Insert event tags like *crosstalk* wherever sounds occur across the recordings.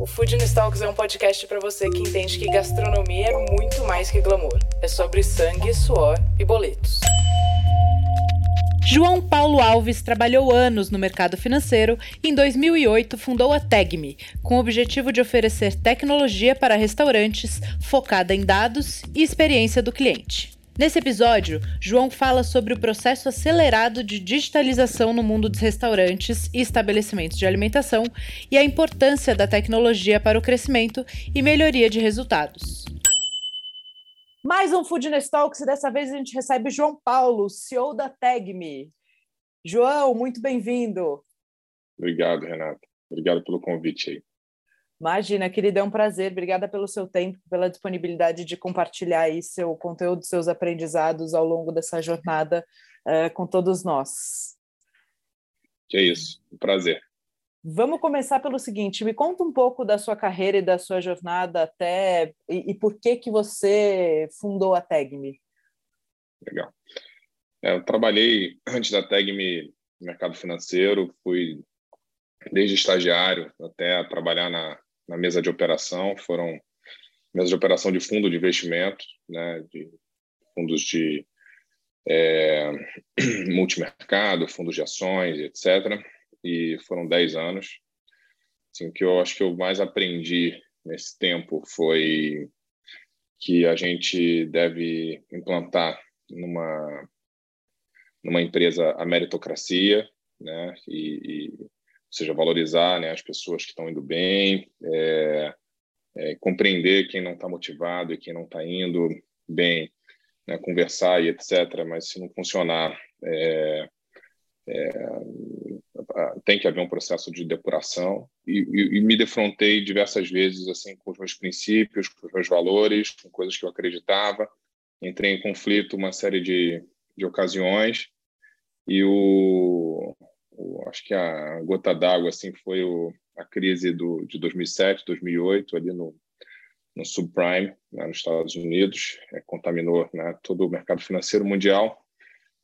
O Food Talks é um podcast para você que entende que gastronomia é muito mais que glamour. É sobre sangue, suor e boletos. João Paulo Alves trabalhou anos no mercado financeiro e em 2008 fundou a Tegme, com o objetivo de oferecer tecnologia para restaurantes focada em dados e experiência do cliente. Nesse episódio, João fala sobre o processo acelerado de digitalização no mundo dos restaurantes e estabelecimentos de alimentação e a importância da tecnologia para o crescimento e melhoria de resultados. Mais um Foodness Talks e dessa vez a gente recebe João Paulo, CEO da Tegme. João, muito bem-vindo. Obrigado, Renato. Obrigado pelo convite aí. Imagina, querida, é um prazer. Obrigada pelo seu tempo, pela disponibilidade de compartilhar aí seu conteúdo, seus aprendizados ao longo dessa jornada uh, com todos nós. Que é isso, um prazer. Vamos começar pelo seguinte, me conta um pouco da sua carreira e da sua jornada até e, e por que que você fundou a Tegme. Legal. É, eu trabalhei antes da Tegme no mercado financeiro, fui desde estagiário até trabalhar na na mesa de operação, foram mesa de operação de fundo de investimento, né, de fundos de é, *clears throat* multimercado, fundos de ações, etc. E foram 10 anos. Assim, o que eu acho que eu mais aprendi nesse tempo foi que a gente deve implantar numa numa empresa a meritocracia, né? E, e ou seja, valorizar né, as pessoas que estão indo bem, é, é, compreender quem não está motivado e quem não está indo bem, né, conversar e etc. Mas se não funcionar, é, é tem que haver um processo de depuração e, e, e, me defrontei diversas vezes assim com os meus princípios, com os meus valores, com coisas que eu acreditava. Entrei em conflito uma série de, de ocasiões e o o, acho que a gota d'água assim foi o, a crise do, de 2007, 2008 ali no, no subprime né, nos Estados Unidos, é, contaminou né, todo o mercado financeiro mundial.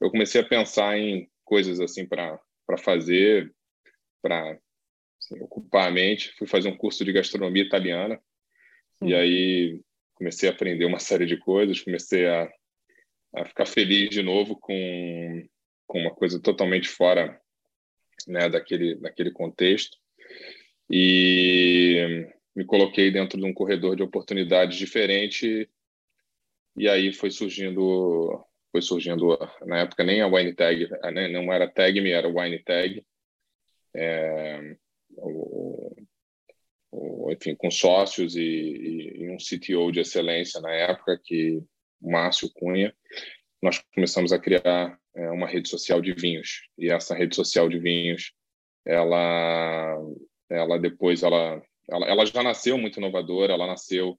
Eu comecei a pensar em coisas assim para para fazer, para assim, ocupar a mente. Fui fazer um curso de gastronomia italiana e aí comecei a aprender uma série de coisas, comecei a, a ficar feliz de novo com com uma coisa totalmente fora né, daquele, daquele contexto. E me coloquei dentro de um corredor de oportunidades diferente. E aí foi surgindo foi surgindo na época nem a Wine Tag né, não era Tag Me era Wine Tag. É, o, o, enfim com sócios e, e, e, um CTO de excelência na época que Márcio Cunha nós começamos a criar é, uma rede social de vinhos. E essa rede social de vinhos ela ela depois ela ela, ela já nasceu muito inovadora ela nasceu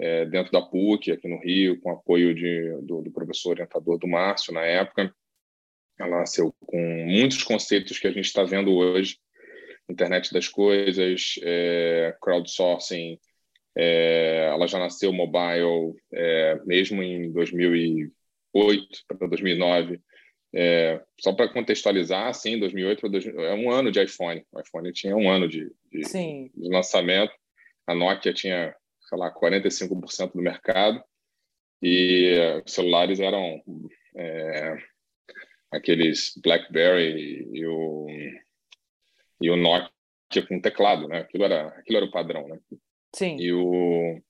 é, dentro da PUC aqui no Rio com apoio de, do, do professor orientador do Márcio na época. Ela nasceu com muitos conceitos que a gente está vendo hoje. Internet das coisas é, crowdsourcing é, ela já nasceu mobile é, mesmo em 2008 para 2009 é, só para contextualizar, assim, 2008 é um ano de iPhone. O iPhone tinha um ano de, de, de lançamento. A Nokia tinha, sei lá, 45% do mercado e os celulares eram é, aqueles BlackBerry e o, e o Nokia com teclado, né? Aquilo era, aquilo era o padrão, né? Sim. E, o,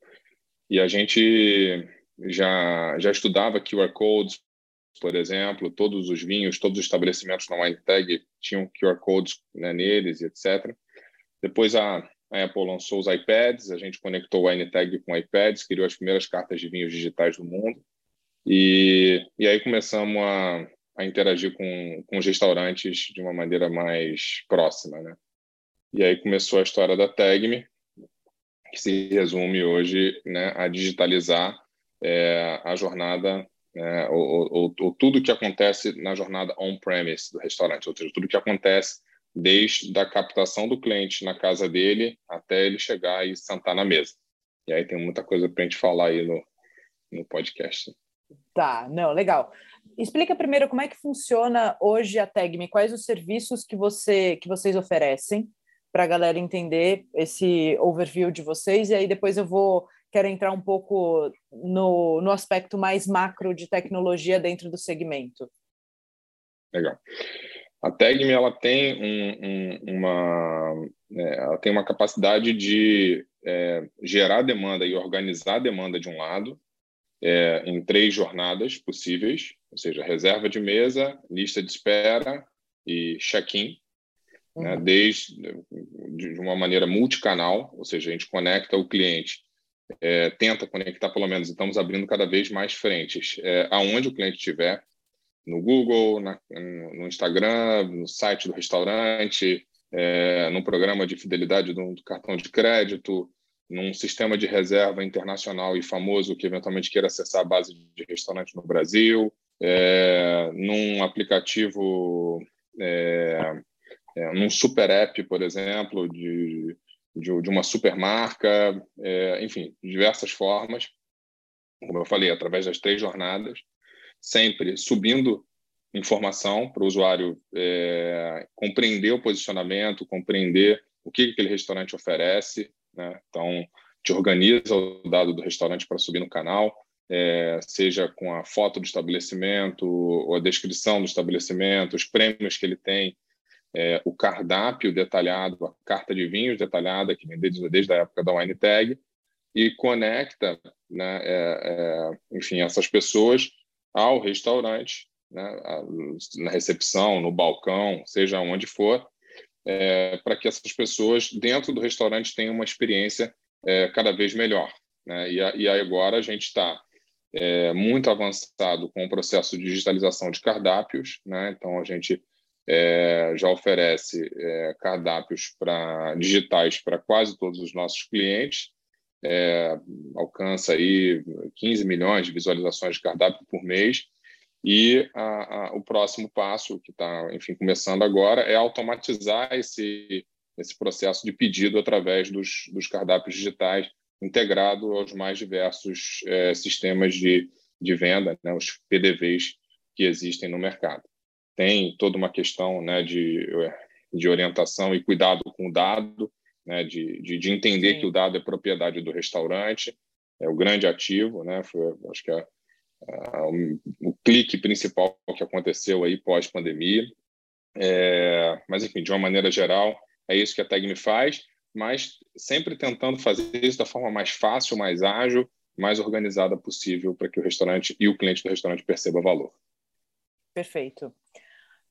e a gente já, já estudava QR Codes, por exemplo, todos os vinhos, todos os estabelecimentos na WineTag tinham QR codes né, neles, etc. Depois a, a, Apple lançou os iPads, a gente conectou o WineTag com iPads, criou as primeiras cartas de vinhos digitais do mundo. E, e aí começamos a, a interagir com, com os restaurantes de uma maneira mais próxima, né? E aí começou a história da Tagme, que se resume hoje né, a digitalizar é, a jornada né, ou, ou, ou, tudo que acontece na jornada on-premise do restaurante, ou seja, tudo que acontece desde a captação do cliente na casa dele até ele chegar e sentar na mesa. E aí tem muita coisa para a gente falar aí no, no podcast. Tá, não, legal. Explica primeiro como é que funciona hoje a Tegme, quais os serviços que, você, que vocês oferecem para a galera entender esse overview de vocês, e aí depois eu vou quero entrar um pouco no, no aspecto mais macro de tecnologia dentro do segmento. Legal. A Tegme ela tem um, um, uma é, ela tem uma capacidade de é, gerar demanda e organizar demanda de um lado é, em três jornadas possíveis, ou seja, reserva de mesa, lista de espera e check-in, né, uhum. né, desde de uma maneira multicanal, ou seja, a gente conecta o cliente é, tenta conectar pelo menos, estamos abrindo cada vez mais frentes, é, aonde o cliente estiver, no Google, na, no Instagram, no site do restaurante, é, programa de fidelidade do, do, cartão de crédito, num sistema de reserva internacional e famoso que eventualmente queira acessar a base de restaurante no Brasil, é, num aplicativo, é, é, num super app, por exemplo, de, de, de uma supermarca, é, enfim, diversas formas, como eu falei, através das três jornadas, sempre subindo informação para o usuário é, compreender o posicionamento, compreender o que aquele restaurante oferece. Né? Então, te organiza o dado do restaurante para subir no canal, é, seja com a foto do estabelecimento, ou a descrição do estabelecimento, os prêmios que ele tem, é, o cardápio detalhado, a carta de vinhos detalhada, que vem desde, desde a época da Wine Tag, e conecta, né, é, é, enfim, essas pessoas ao restaurante, né, na recepção, no balcão, seja onde for, é, para que essas pessoas dentro do restaurante tenham uma experiência é, cada vez melhor. Né? E, a, e agora a gente está é, muito avançado com o processo de digitalização de cardápios, né? então a gente é, já oferece é, cardápios para digitais para quase todos os nossos clientes, é, alcança aí 15 milhões de visualizações de cardápio por mês. E a, a, o próximo passo, que está, enfim, começando agora, é automatizar esse, esse processo de pedido através dos, dos cardápios digitais, integrado aos mais diversos é, sistemas de, de venda, né, os PDVs que existem no mercado tem toda uma questão né, de, de orientação e cuidado com o dado, né, de, de, de entender Sim. que o dado é propriedade do restaurante, é o grande ativo, né, foi, acho que é, o, o clique principal que aconteceu aí pós-pandemia. É, mas, enfim, de uma maneira geral, é isso que a Tegme faz, mas sempre tentando fazer isso da forma mais fácil, mais ágil, mais organizada possível para que o restaurante e o cliente do restaurante perceba valor. Perfeito.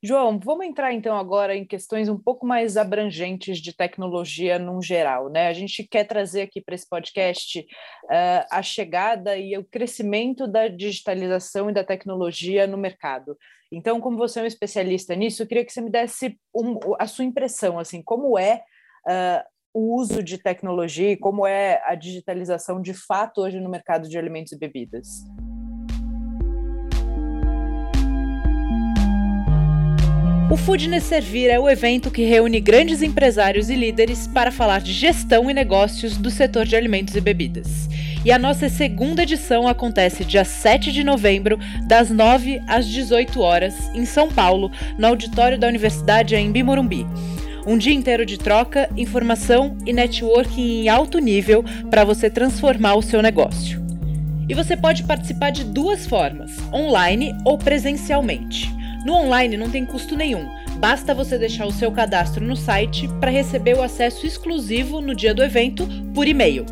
João, vamos entrar então agora em questões um pouco mais abrangentes de tecnologia num geral, né? A gente quer trazer aqui para esse podcast uh, a chegada e o crescimento da digitalização e da tecnologia no mercado. Então, como você é um especialista nisso, eu queria que você me desse um, a sua impressão, assim, como é uh, o uso de tecnologia e como é a digitalização de fato hoje no mercado de alimentos e bebidas. O Foodness Servir é o evento que reúne grandes empresários e líderes para falar de gestão e negócios do setor de alimentos e bebidas. E a nossa segunda edição acontece dia 7 de novembro, das 9 às 18 horas, em São Paulo, no auditório da Universidade em Morumbi. Um dia inteiro de troca, informação e networking em alto nível para você transformar o seu negócio. E você pode participar de duas formas, online ou presencialmente. No online não tem custo nenhum, basta você deixar o seu cadastro no site para receber o acesso exclusivo no dia do evento por e-mail.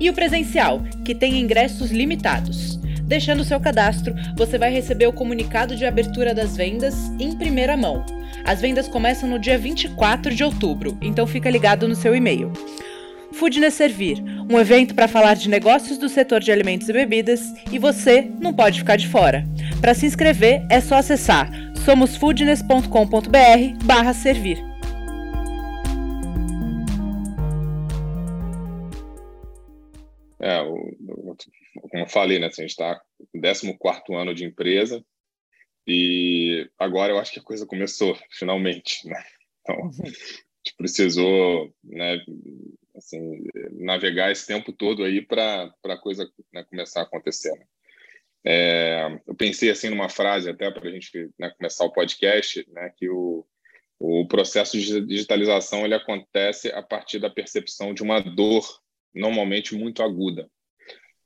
E o presencial, que tem ingressos limitados. Deixando seu cadastro, você vai receber o comunicado de abertura das vendas em primeira mão. As vendas começam no dia 24 de outubro, então fica ligado no seu e-mail. Foodness Servir, um evento para falar de negócios do setor de alimentos e bebidas e você não pode ficar de fora. Para se inscrever é só acessar somosfoodness.com.br barra servir. É, o, como eu falei, né, assim, a gente está no 14 ano de empresa e agora eu acho que a coisa começou, finalmente. Né? Então, uhum. a gente precisou né, assim, navegar esse tempo todo aí para a coisa né, começar a acontecer. Né? É, eu pensei assim numa frase até para a gente né, começar o podcast, né, que o, o processo de digitalização ele acontece a partir da percepção de uma dor normalmente muito aguda.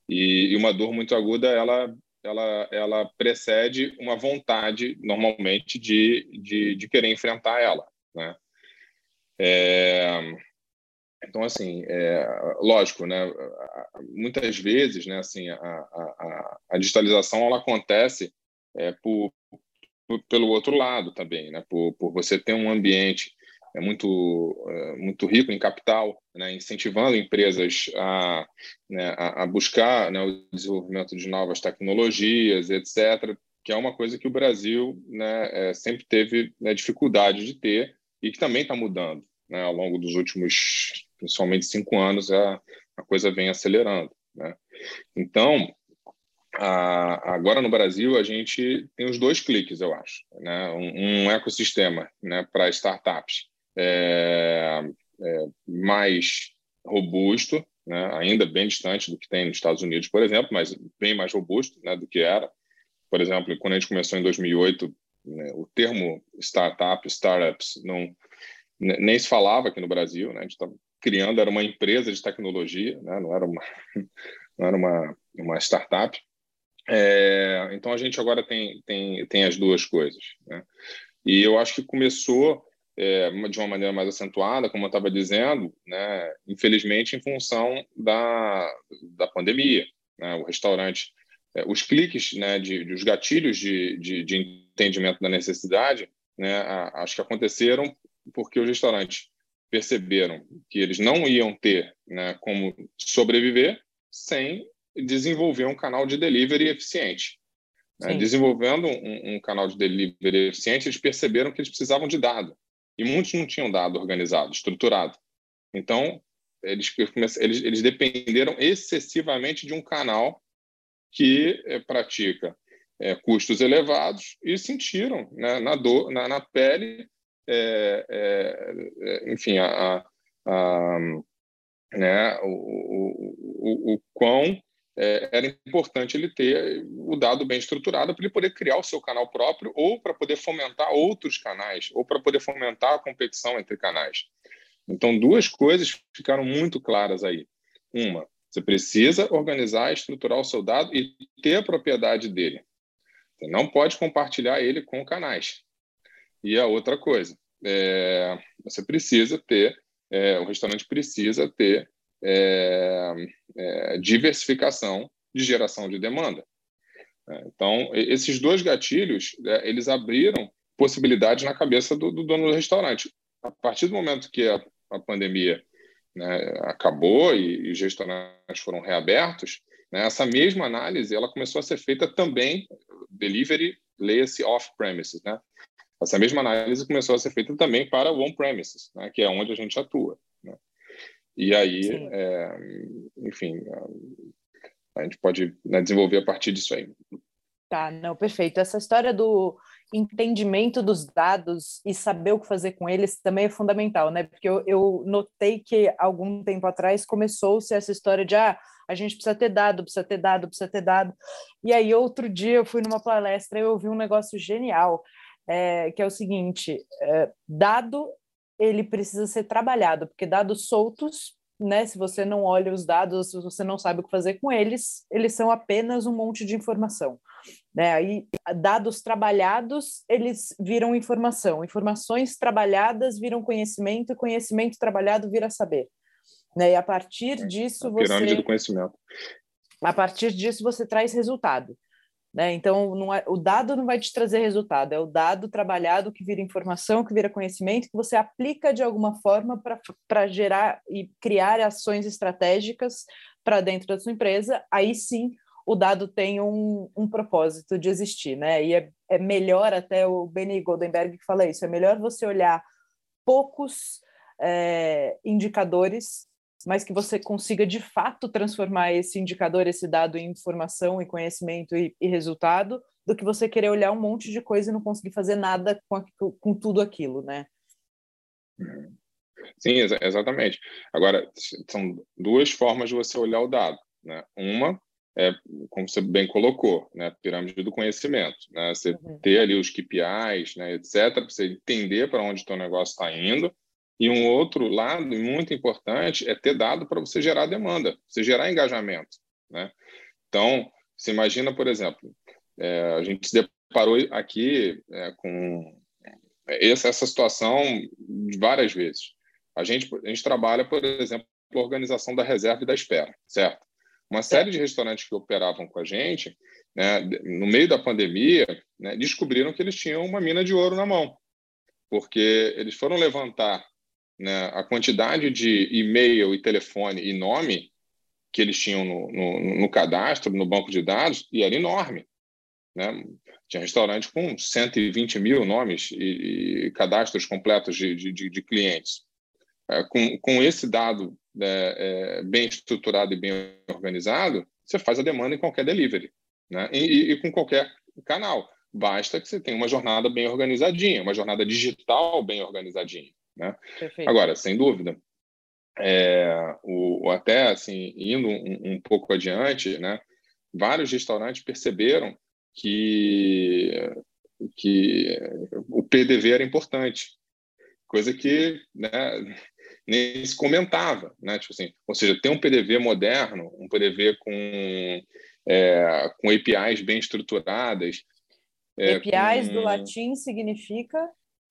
E, e uma dor muito aguda, ela, ela, ela precede uma vontade, normalmente, de, de, de querer enfrentar ela. Né? É, então, assim, é, lógico, né? Muitas vezes, né? Assim, a, a, a digitalização ela acontece é, por, por, pelo outro lado também, né? Por, por você ter um ambiente é muito é, muito rico em capital, né? incentivando empresas a, né, a, a buscar né, o desenvolvimento de novas tecnologias, etc., que é uma coisa que o Brasil né, é, sempre teve né, dificuldade de ter e que também está mudando né, ao longo dos últimos principalmente cinco anos, a, a coisa vem acelerando. Né? Então, a, agora no Brasil, a gente tem os dois cliques, eu acho. Né? Um, um ecossistema né, para startups é, é, mais robusto, né? ainda bem distante do que tem nos Estados Unidos, por exemplo, mas bem mais robusto né, do que era. Por exemplo, quando a gente começou em 2008, né, o termo startup, startups, não, nem se falava aqui no Brasil, né? a gente estava criando era uma empresa de tecnologia, né? não era uma, *laughs* não era uma, uma startup. É, então a gente agora tem, tem, tem as duas coisas. Né? E eu acho que começou é, de uma maneira mais acentuada, como eu estava dizendo, né? infelizmente em função da, da pandemia. Né? O restaurante, é, os cliques, né, de, de os gatilhos de, de, de, entendimento da necessidade, né, a, acho que aconteceram porque os restaurantes perceberam que eles não iam ter né, como sobreviver sem desenvolver um canal de delivery eficiente. Né? Desenvolvendo um, um, canal de delivery eficiente, eles perceberam que eles precisavam de dado. E muitos não tinham dado organizado, estruturado. Então, eles, eles, eles dependeram excessivamente de um canal que é, pratica é, custos elevados e sentiram né, na, dor, na, na pele enfim, a, a, né, o, o, o, o quão é, era importante ele ter o dado bem estruturado para ele poder criar o seu canal próprio ou para poder fomentar outros canais ou para poder fomentar a competição entre canais. Então, duas coisas ficaram muito claras aí. Uma, você precisa organizar estruturar o seu dado e ter a propriedade dele. Você não pode compartilhar ele com canais. E a outra coisa, é, você precisa ter, é, o restaurante precisa ter é, é diversificação de geração de demanda. É, então, esses dois gatilhos, é, eles abriram possibilidades na cabeça do, do, dono do restaurante. A partir do momento que a, a pandemia né, acabou e, e os restaurantes foram reabertos, né, essa mesma análise ela começou a ser feita também delivery, leia-se off-premises, né? Essa mesma análise começou a ser feita também para o on-premises, né, que é onde a gente atua. Né? E aí, é, enfim, a gente pode né, desenvolver a partir disso aí. Tá, não, perfeito. Essa história do entendimento dos dados e saber o que fazer com eles também é fundamental, né? Porque eu, eu notei que algum tempo atrás começou-se essa história de ah, a gente precisa ter dado, precisa ter dado, precisa ter dado. E aí, outro dia, eu fui numa palestra e eu ouvi um negócio genial é, que é o seguinte: é, dado ele precisa ser trabalhado, porque dados soltos, né, se você não olha os dados, se você não sabe o que fazer com eles, eles são apenas um monte de informação. Né? Aí, dados trabalhados, eles viram informação, informações trabalhadas viram conhecimento, e conhecimento trabalhado vira saber. Né? E a partir disso, você. Pirâmide do conhecimento. A partir disso, você traz resultado. Né? Então, é, o dado não vai te trazer resultado, é o dado trabalhado que vira informação, que vira conhecimento, que você aplica de alguma forma para gerar e criar ações estratégicas para dentro da sua empresa. Aí sim, o dado tem um, um propósito de existir. Né? E é, é melhor, até o Benny Goldenberg que fala isso, é melhor você olhar poucos é, indicadores mas que você consiga de fato transformar esse indicador, esse dado em informação e conhecimento e, e resultado, do que você querer olhar um monte de coisa e não conseguir fazer nada com, com tudo aquilo, né? Sim, exatamente. Agora, são duas formas de você olhar o dado. Né? Uma é, como você bem colocou, né, pirâmide do conhecimento, né, você uhum. ter ali os KPIs, né, etc, para você entender para onde o teu negócio está indo, e um outro lado muito importante é ter dado para você gerar demanda, você gerar engajamento, né? Então, você imagina, por exemplo, é, a gente se deparou aqui é, com essa, essa situação várias vezes. A gente, a gente trabalha, por exemplo, a organização da reserva e da espera, certo? Uma série de restaurantes que operavam com a gente, né, no meio da pandemia, né, descobriram que eles tinham uma mina de ouro na mão, porque eles foram levantar né, a quantidade de e-mail e telefone e nome que eles tinham no, no, no cadastro, no banco de dados, e era enorme. Né? Tinha restaurante com 120 mil nomes e, e cadastros completos de, de, de clientes. É, com, com esse dado é, é, bem estruturado e bem organizado, você faz a demanda em qualquer delivery, né? E, e, com qualquer canal. Basta que você tenha uma jornada bem organizadinha, uma jornada digital bem organizadinha, né? Agora, sem dúvida, é, o, até assim indo um, um, pouco adiante, né? Vários restaurantes perceberam que que o PDV era importante, coisa que né, *laughs* nem se comentava, né? Tipo assim, ou seja, ter um PDV moderno, um PDV com, é, com APIs bem estruturadas. É, APIs com, do latim significa?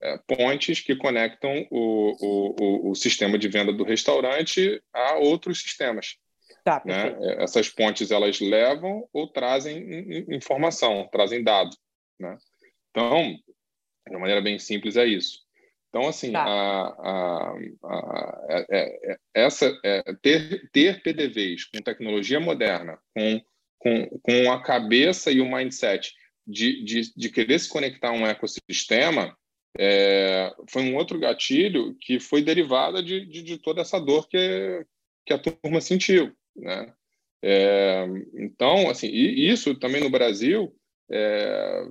É, pontes que conectam o, o, o, sistema de venda do restaurante a outros sistemas. Tá, né? É, essas pontes elas levam ou trazem informação, trazem dado. Né? Então, de uma maneira bem simples, é isso. Então, assim, tá. a, a, a, é, é, essa, ter, ter PDVs com tecnologia moderna, com, com, com a cabeça e o mindset de, de, de querer se conectar a um ecossistema, é, foi um outro gatilho que foi derivada de, de, de, toda essa dor que, que a turma sentiu. Né? É, então, assim, isso também no Brasil é,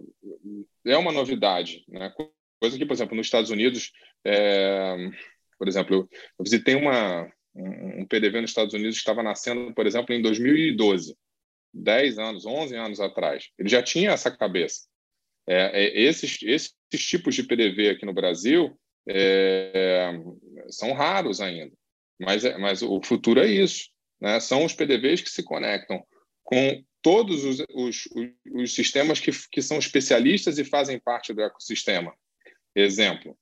é uma novidade. Né? Coisa que, por exemplo, nos Estados Unidos, é, por exemplo, eu visitei uma, um PDV nos Estados Unidos que estava nascendo, por exemplo, em 2012, 10 anos, 11 anos atrás. Ele já tinha essa cabeça. É, é, esses, esses tipos de PDV aqui no Brasil é, são raros ainda, mas, é, mas o futuro é isso. Né? São os PDVs que se conectam com todos os, os, os sistemas que, que são especialistas e fazem parte do ecossistema. Exemplo,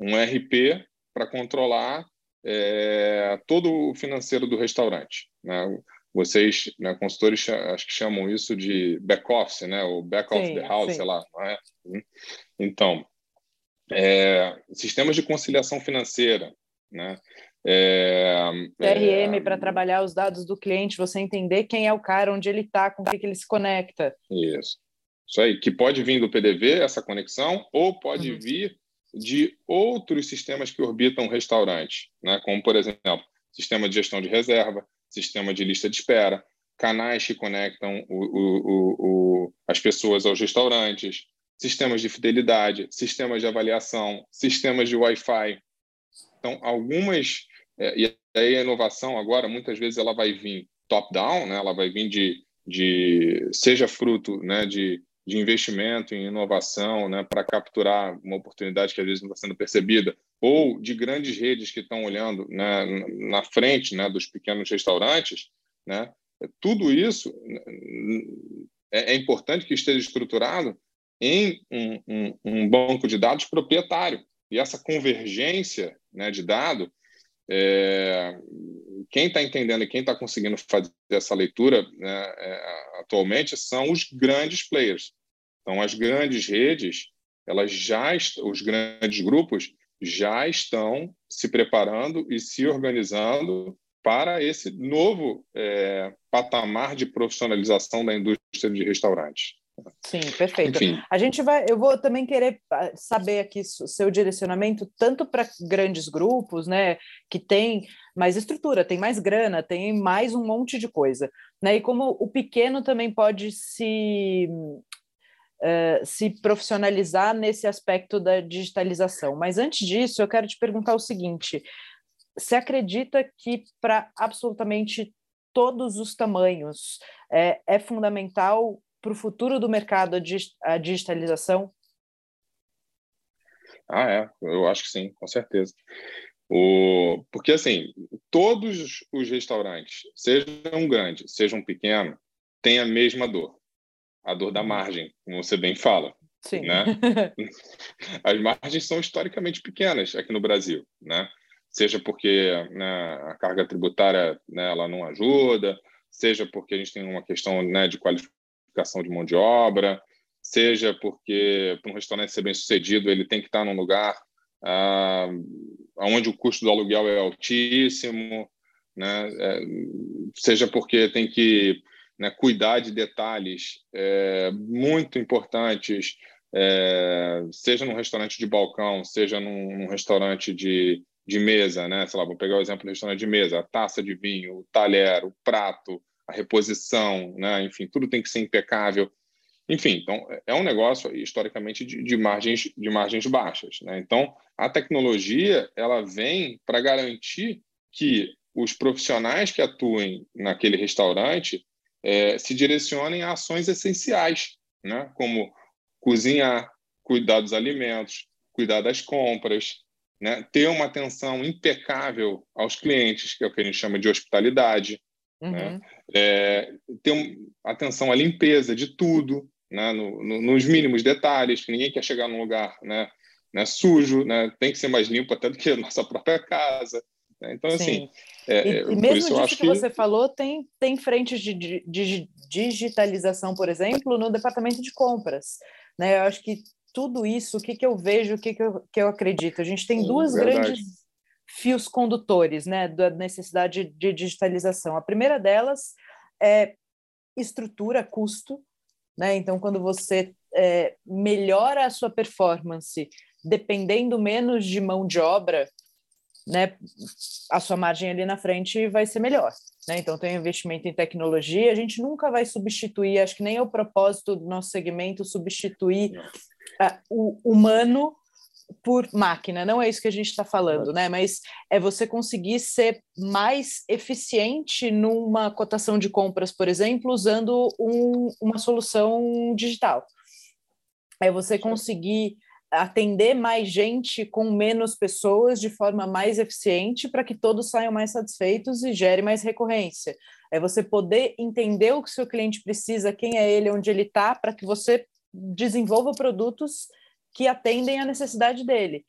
um RP para controlar é, todo o financeiro do restaurante. Né? Vocês, né, consultores, acho que chamam isso de back-office, né? o back sim, of the house, sim. sei lá. É? Então, é, sistemas de conciliação financeira, né? É, CRM é, para trabalhar os dados do cliente, você entender quem é o cara, onde ele está, com o que, que ele se conecta. Isso. Isso aí, que pode vir do PDV, essa conexão, ou pode uhum. vir de outros sistemas que orbitam o restaurante, né? como, por exemplo, sistema de gestão de reserva, sistema de lista de espera, canais que conectam o, o, o, as pessoas aos restaurantes, sistemas de fidelidade, sistemas de avaliação, sistemas de Wi-Fi. Então, algumas. É, e aí a inovação agora, muitas vezes, ela vai vir top-down, né? ela vai vir de, de seja fruto né, de de investimento em inovação né, para capturar uma oportunidade que às vezes não está sendo percebida, ou de grandes redes que estão olhando né, na frente né, dos pequenos restaurantes, né, tudo isso é, é, importante que esteja estruturado em um, um, um, banco de dados proprietário. E essa convergência né, de dado, é, quem está entendendo e quem está conseguindo fazer essa leitura né, é, atualmente são os grandes players. Então, as grandes redes, elas já os grandes grupos já estão se preparando e se organizando para esse novo é, patamar de profissionalização da indústria de restaurantes. Sim, perfeito. Enfim. A gente vai, eu vou também querer ah, saber aqui o seu direcionamento tanto para grandes grupos, né, que tem mais estrutura, tem mais grana, tem mais um monte de coisa, né? E como o pequeno também pode se uh, se profissionalizar nesse aspecto da digitalização. Mas antes disso, eu quero te perguntar o seguinte: você acredita que para absolutamente todos os tamanhos é, é fundamental para o futuro do mercado a digitalização? Ah, é, eu acho que sim, com certeza. O... Porque, assim, todos os restaurantes, sejam grandes, sejam pequenos, têm a mesma dor. A dor da margem, como você bem fala. Sim. Né? *laughs* As margens são historicamente pequenas aqui no Brasil, né? Seja porque né, a carga tributária né, ela não ajuda, seja porque a gente tem uma questão né, de qualificação qualificação de mão de obra, seja porque para um restaurante ser bem sucedido ele tem que estar num lugar ah, onde o custo do aluguel é altíssimo, né? É, seja porque tem que né, cuidar de detalhes é, muito importantes, é, seja num restaurante de balcão, seja num, num, restaurante de, de mesa, né? Sei lá, vou pegar o exemplo do restaurante de mesa, a taça de vinho, o talher, o prato, a reposição, né? enfim, tudo tem que ser impecável. Enfim, então é um negócio historicamente de, de margens de margens baixas, né? Então a tecnologia ela vem para garantir que os profissionais que atuem naquele restaurante é, se direcionem a ações essenciais, né? Como cozinhar, cuidar dos alimentos, cuidar das compras, né? Ter uma atenção impecável aos clientes, que é o que a gente chama de hospitalidade? Uhum. Né? É, ter atenção à limpeza de tudo, né? No, no, nos mínimos detalhes, que ninguém quer chegar num lugar né? Né? sujo, né? tem que ser mais limpo até do que a nossa *laughs* própria casa. Né? Então, assim, Sim. assim. É, e, e mesmo disso que, que, você falou, tem, tem frentes de, de, de, digitalização, por exemplo, no departamento de compras. Né? Eu acho que tudo isso, o que, que eu vejo, o que, que, eu, que eu acredito? A gente tem duas verdade. grandes fios condutores né, da necessidade de digitalização. A primeira delas é estrutura, custo. Né? Então, quando você é, melhora a sua performance dependendo menos de mão de obra, né, a sua margem ali na frente vai ser melhor. Né? Então, tem investimento em tecnologia, a gente nunca vai substituir, acho que nem é o propósito do nosso segmento substituir uh, o humano por máquina, não é isso que a gente está falando, né? Mas é você conseguir ser mais eficiente numa cotação de compras, por exemplo, usando um, uma solução digital. É você conseguir atender mais gente com menos pessoas de forma mais eficiente para que todos saiam mais satisfeitos e gere mais recorrência. É você poder entender o que o seu cliente precisa, quem é ele, onde ele está, para que você desenvolva produtos que atendem à necessidade dele.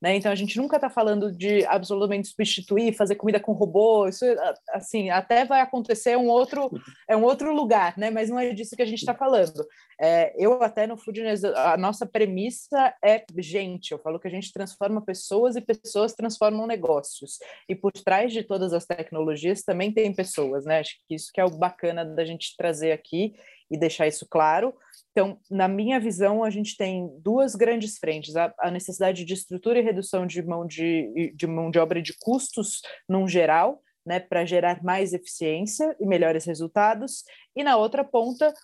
Né? Então a gente nunca está falando de absolutamente substituir, fazer comida com robô, isso assim até vai acontecer um outro é um outro lugar, né? Mas não é disso que a gente está falando. É, eu até no Foodness a nossa premissa é gente. Eu falo que a gente transforma pessoas e pessoas transformam negócios. E por trás de todas as tecnologias também tem pessoas, né? Acho que isso que é o bacana da gente trazer aqui e deixar isso claro. Então, na minha visão, a gente tem duas grandes frentes: a, a necessidade de estrutura e redução de mão de, de mão de obra de custos num geral, né, para gerar mais eficiência e melhores resultados, e na outra ponta,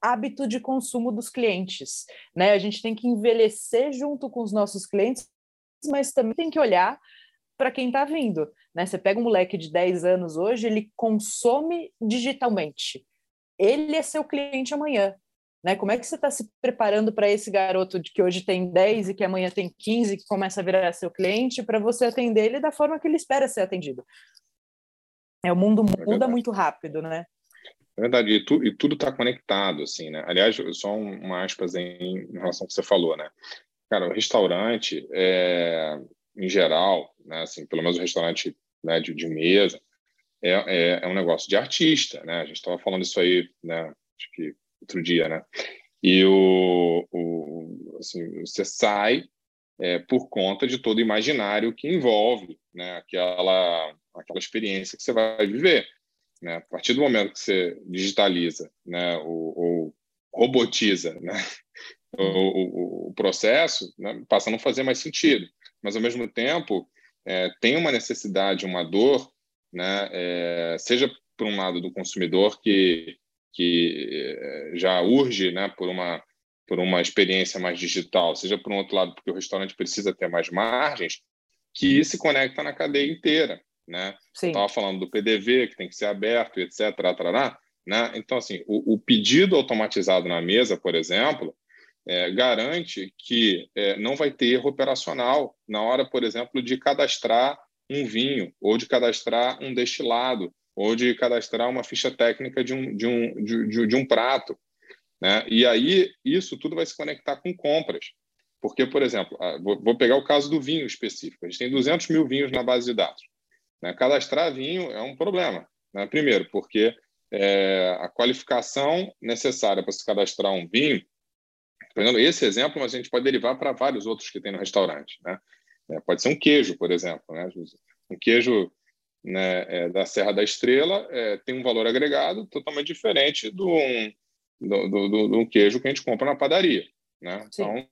hábito de consumo dos clientes. Né? A gente tem que envelhecer junto com os nossos clientes, mas também tem que olhar para quem está vindo. Né? Você pega um moleque de 10 anos hoje, ele consome digitalmente ele é seu cliente amanhã. Né? Como é que você está se preparando para esse garoto de que hoje tem 10 e que amanhã tem 15 que começa a virar seu cliente para você atender ele da forma que ele espera ser atendido? É, o mundo é muda muito rápido, né? É verdade, e, tu, e tudo está conectado, assim, né? Aliás, só uma aspas em, em, relação ao que você falou, né? Cara, o restaurante, é, em geral, né, assim, pelo menos o restaurante né, de, de mesa, é, é, é um negócio de artista, né? A gente estava falando isso aí, né? Acho que outro dia, né? E o, o assim, você sai é, por conta de todo o imaginário que envolve, né? Aquela aquela experiência que você vai viver, né? A partir do momento que você digitaliza, né? Ou, ou robotiza né? o, o, o, processo, né? passa a não fazer mais sentido. Mas, ao mesmo tempo, é, tem uma necessidade, uma dor, né? É, seja por um lado do consumidor que, que é, já urge né, por, uma, por uma experiência mais digital, seja por um outro lado porque o restaurante precisa ter mais margens, que se conecta na cadeia inteira. Né? Estava falando do PDV, que tem que ser aberto, etc. Tarará, né? Então, assim, o, o, pedido automatizado na mesa, por exemplo, é, garante que é, não vai ter erro operacional na hora, por exemplo, de cadastrar um vinho, ou de cadastrar um destilado, ou de cadastrar uma ficha técnica de um, de um, de, de um prato. Né? E aí, isso tudo vai se conectar com compras. Porque, por exemplo, vou pegar o caso do vinho específico. A gente tem 200 mil vinhos na base de dados. Né? Cadastrar vinho é um problema. Né? Primeiro, porque é, a qualificação necessária para se cadastrar um vinho, pegando esse exemplo, mas a gente pode derivar para vários outros que tem no restaurante. Né? É, pode ser um queijo, por exemplo. Né? Um queijo né, é, da Serra da Estrela é, tem um valor agregado totalmente diferente do um, do, do, do, do, queijo que a gente compra na padaria. Né? Então,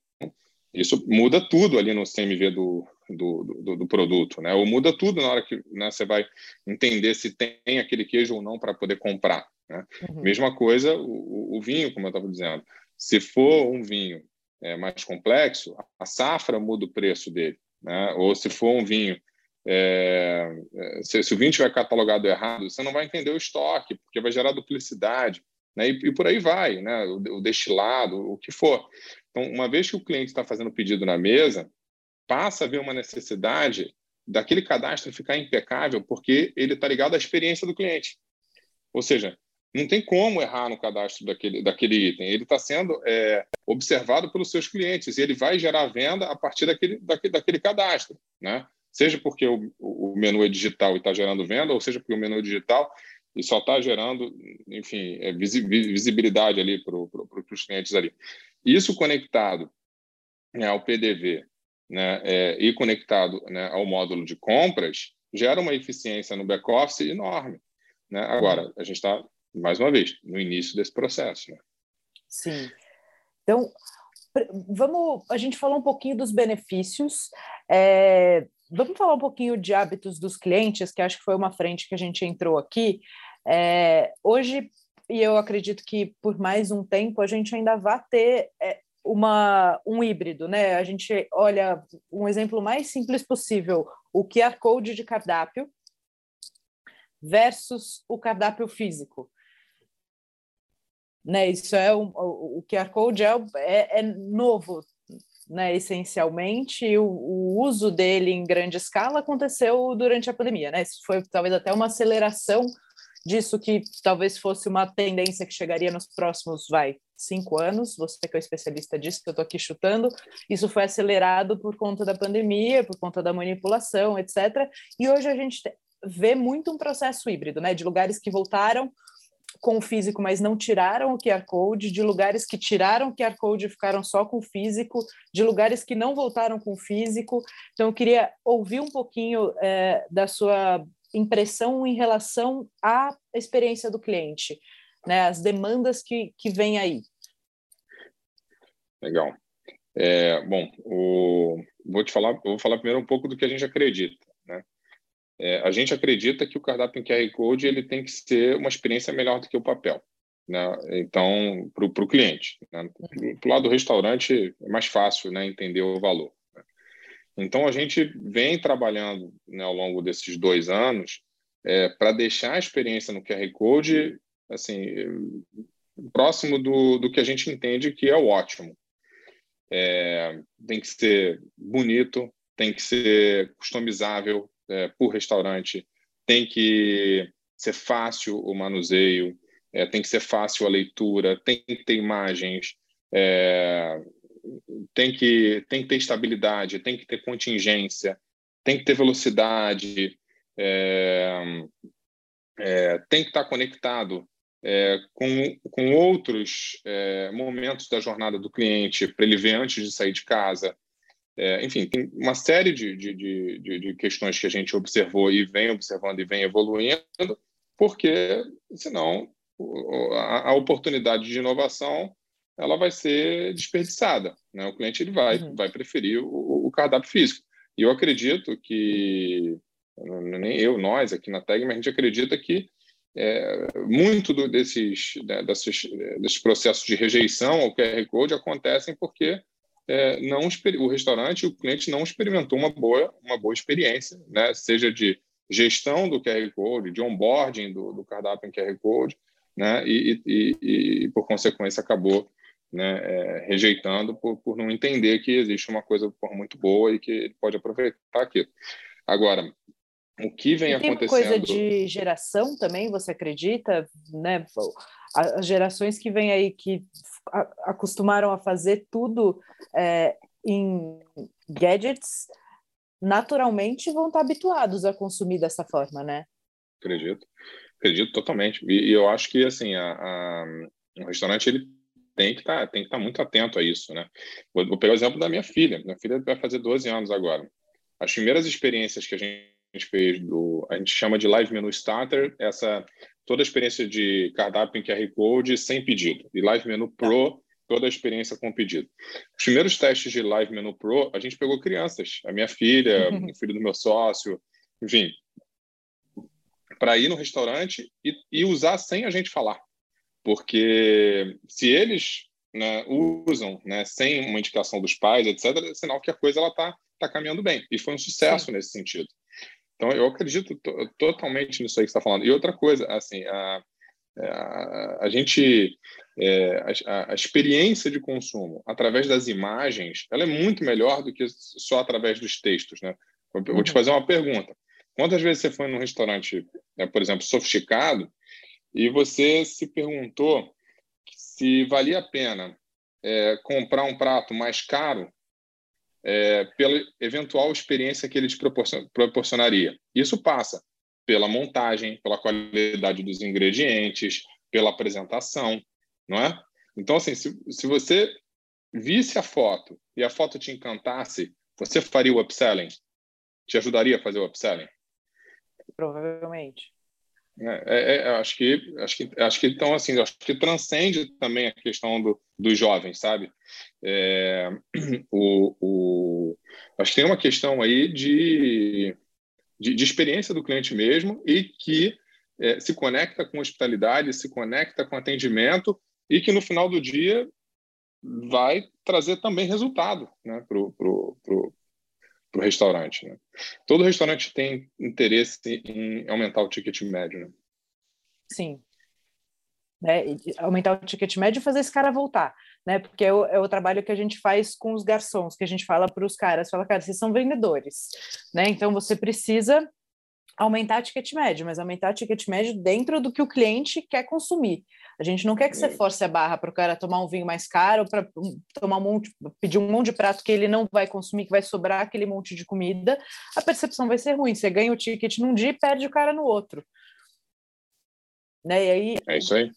isso muda tudo ali no CMV do, do, do, do, produto, né? Ou muda tudo na hora que né, você vai entender se tem aquele queijo ou não para poder comprar. Né? Uhum. Mesma coisa o, o, vinho, como eu estava dizendo. Se for um vinho é, mais complexo, a safra muda o preço dele. Né? Ou se for um vinho é, é, se, se, o vinho tiver catalogado errado, você não vai entender o estoque, porque vai gerar duplicidade, né? e, e por aí vai, né? o, o destilado, o que for. Então, uma vez que o cliente está fazendo o pedido na mesa, passa a haver uma necessidade daquele cadastro ficar impecável, porque ele está ligado à experiência do cliente. Ou seja, não tem como errar no cadastro daquele, daquele item. Ele está sendo é, observado pelos seus clientes e ele vai gerar venda a partir daquele, daquele, daquele cadastro. Né? Seja porque o, o menu é digital e está gerando venda, ou seja porque o menu é digital e só está gerando, enfim, é visibilidade ali para os clientes ali. Isso conectado né, ao PDV né, é, e conectado né, ao módulo de compras gera uma eficiência no back-office enorme. Né? Agora, a gente está, mais uma vez, no início desse processo. Né? Sim. Então, vamos. A gente falou um pouquinho dos benefícios. É, vamos falar um pouquinho de hábitos dos clientes, que acho que foi uma frente que a gente entrou aqui. É, hoje, e eu acredito que por mais um tempo, a gente ainda vai ter é, uma, um híbrido, né? A gente olha um exemplo mais simples possível, o QR Code de cardápio versus o cardápio físico. Né, isso é um, o, QR Code é, é, é novo, né, essencialmente, o, o, uso dele em grande escala aconteceu durante a pandemia, né? Isso foi talvez até uma aceleração disso que talvez fosse uma tendência que chegaria nos próximos, vai, cinco anos. Você que é o especialista disso, que eu estou aqui chutando. Isso foi acelerado por conta da pandemia, por conta da manipulação, etc. E hoje a gente vê muito um processo híbrido, né? De lugares que voltaram com o físico, mas não tiraram o QR Code, de lugares que tiraram o QR Code e ficaram só com o físico, de lugares que não voltaram com o físico. Então, eu queria ouvir um pouquinho é, da sua impressão em relação à experiência do cliente, né, as demandas que, que vêm aí. Legal. É, bom, o, vou te falar, vou falar primeiro um pouco do que a gente acredita. É, a gente acredita que o cardápio em QR Code ele tem que ser uma experiência melhor do que o papel. Né? Então, para o cliente. Né? Para o lado do restaurante, é mais fácil né, entender o valor. Né? Então, a gente vem trabalhando né, ao longo desses dois anos é, para deixar a experiência no QR Code assim, próximo do, do que a gente entende que é o ótimo. É, tem que ser bonito, tem que ser customizável, é, por restaurante, tem que ser fácil o manuseio, é, tem que ser fácil a leitura, tem que ter imagens, é, tem, que, tem que ter estabilidade, tem que ter contingência, tem que ter velocidade, é, é, tem que estar conectado é, com, com outros é, momentos da jornada do cliente para ele ver antes de sair de casa. É, enfim, tem uma série de, de, de, de, questões que a gente observou e vem observando e vem evoluindo, porque senão a, a oportunidade de inovação ela vai ser desperdiçada. Né? O cliente ele vai, uhum. vai preferir o, o, cardápio físico. E eu acredito que, nem eu, nós aqui na TEG, mas a gente acredita que é, muito do, desses, né, desses, desses processos de rejeição ao QR Code acontecem porque é, não o restaurante, o cliente não experimentou uma boa, uma boa experiência, né? seja de gestão do QR Code, de onboarding do, do cardápio em QR Code, né? e, e, e, e por consequência acabou né, é, rejeitando por, por não entender que existe uma coisa muito boa e que ele pode aproveitar aquilo. Agora, o que vem e tem acontecendo... coisa de geração também, você acredita? Né? As gerações que vêm aí que acostumaram a fazer tudo é, em gadgets, naturalmente vão estar habituados a consumir dessa forma, né? Acredito, acredito totalmente. E, e eu acho que assim a, a, o restaurante ele tem que estar tá, estar tá muito atento a isso, né? Vou, vou, pegar o exemplo da minha filha. Minha filha vai fazer 12 anos agora. As primeiras experiências que a gente fez do a gente chama de live menu starter, essa toda a experiência de cardápio em QR Code sem pedido e live menu pro toda a experiência com pedido. Os primeiros testes de live menu pro, a gente pegou crianças, a minha filha, o *laughs* filho do meu sócio, enfim, para ir no restaurante e, e usar sem a gente falar porque se eles né, usam né, sem uma indicação dos pais, etc., é sinal que a coisa está tá caminhando bem. E foi um sucesso Sim. nesse sentido. Então, eu acredito totalmente nisso aí que você está falando. E outra coisa, assim, a, a, a gente, é, a, a, experiência de consumo através das imagens, ela é muito melhor do que só através dos textos, né? Vou, uhum. te fazer uma pergunta. Quantas vezes você foi num restaurante, é, por exemplo, sofisticado, e você se perguntou se valia a pena é, comprar um prato mais caro é, pela eventual experiência que ele te proporcionaria. Isso passa pela montagem, pela qualidade dos ingredientes, pela apresentação, não é? Então, assim, se, se você visse a foto e a foto te encantasse, você faria o upselling? Te ajudaria a fazer o upselling? Provavelmente. É, é, é, acho que acho que acho que então assim acho que transcende também a questão do, dos jovens sabe? É, *clears throat* o, o, acho que tem uma questão aí de, de, de experiência do cliente mesmo e que é, se conecta com hospitalidade se conecta com atendimento e que no final do dia vai trazer também resultado né, para o para o restaurante. Né? Todo restaurante tem interesse em aumentar o ticket médio. Né? Sim. Né? aumentar o ticket médio e fazer esse cara voltar, né? Porque é o, é o trabalho que a gente faz com os garçons, que a gente fala para os caras, fala, cara, vocês são vendedores, né? Então você precisa aumentar o ticket médio, mas aumentar o ticket médio dentro do que o cliente quer consumir. A gente não quer que você force a barra para o cara tomar um vinho mais caro, para tomar um monte, pedir um monte de prato que ele não vai consumir, que vai sobrar aquele monte de comida. A percepção vai ser ruim. Você ganha o ticket num dia e perde o cara no outro. Né? E aí, é isso aí.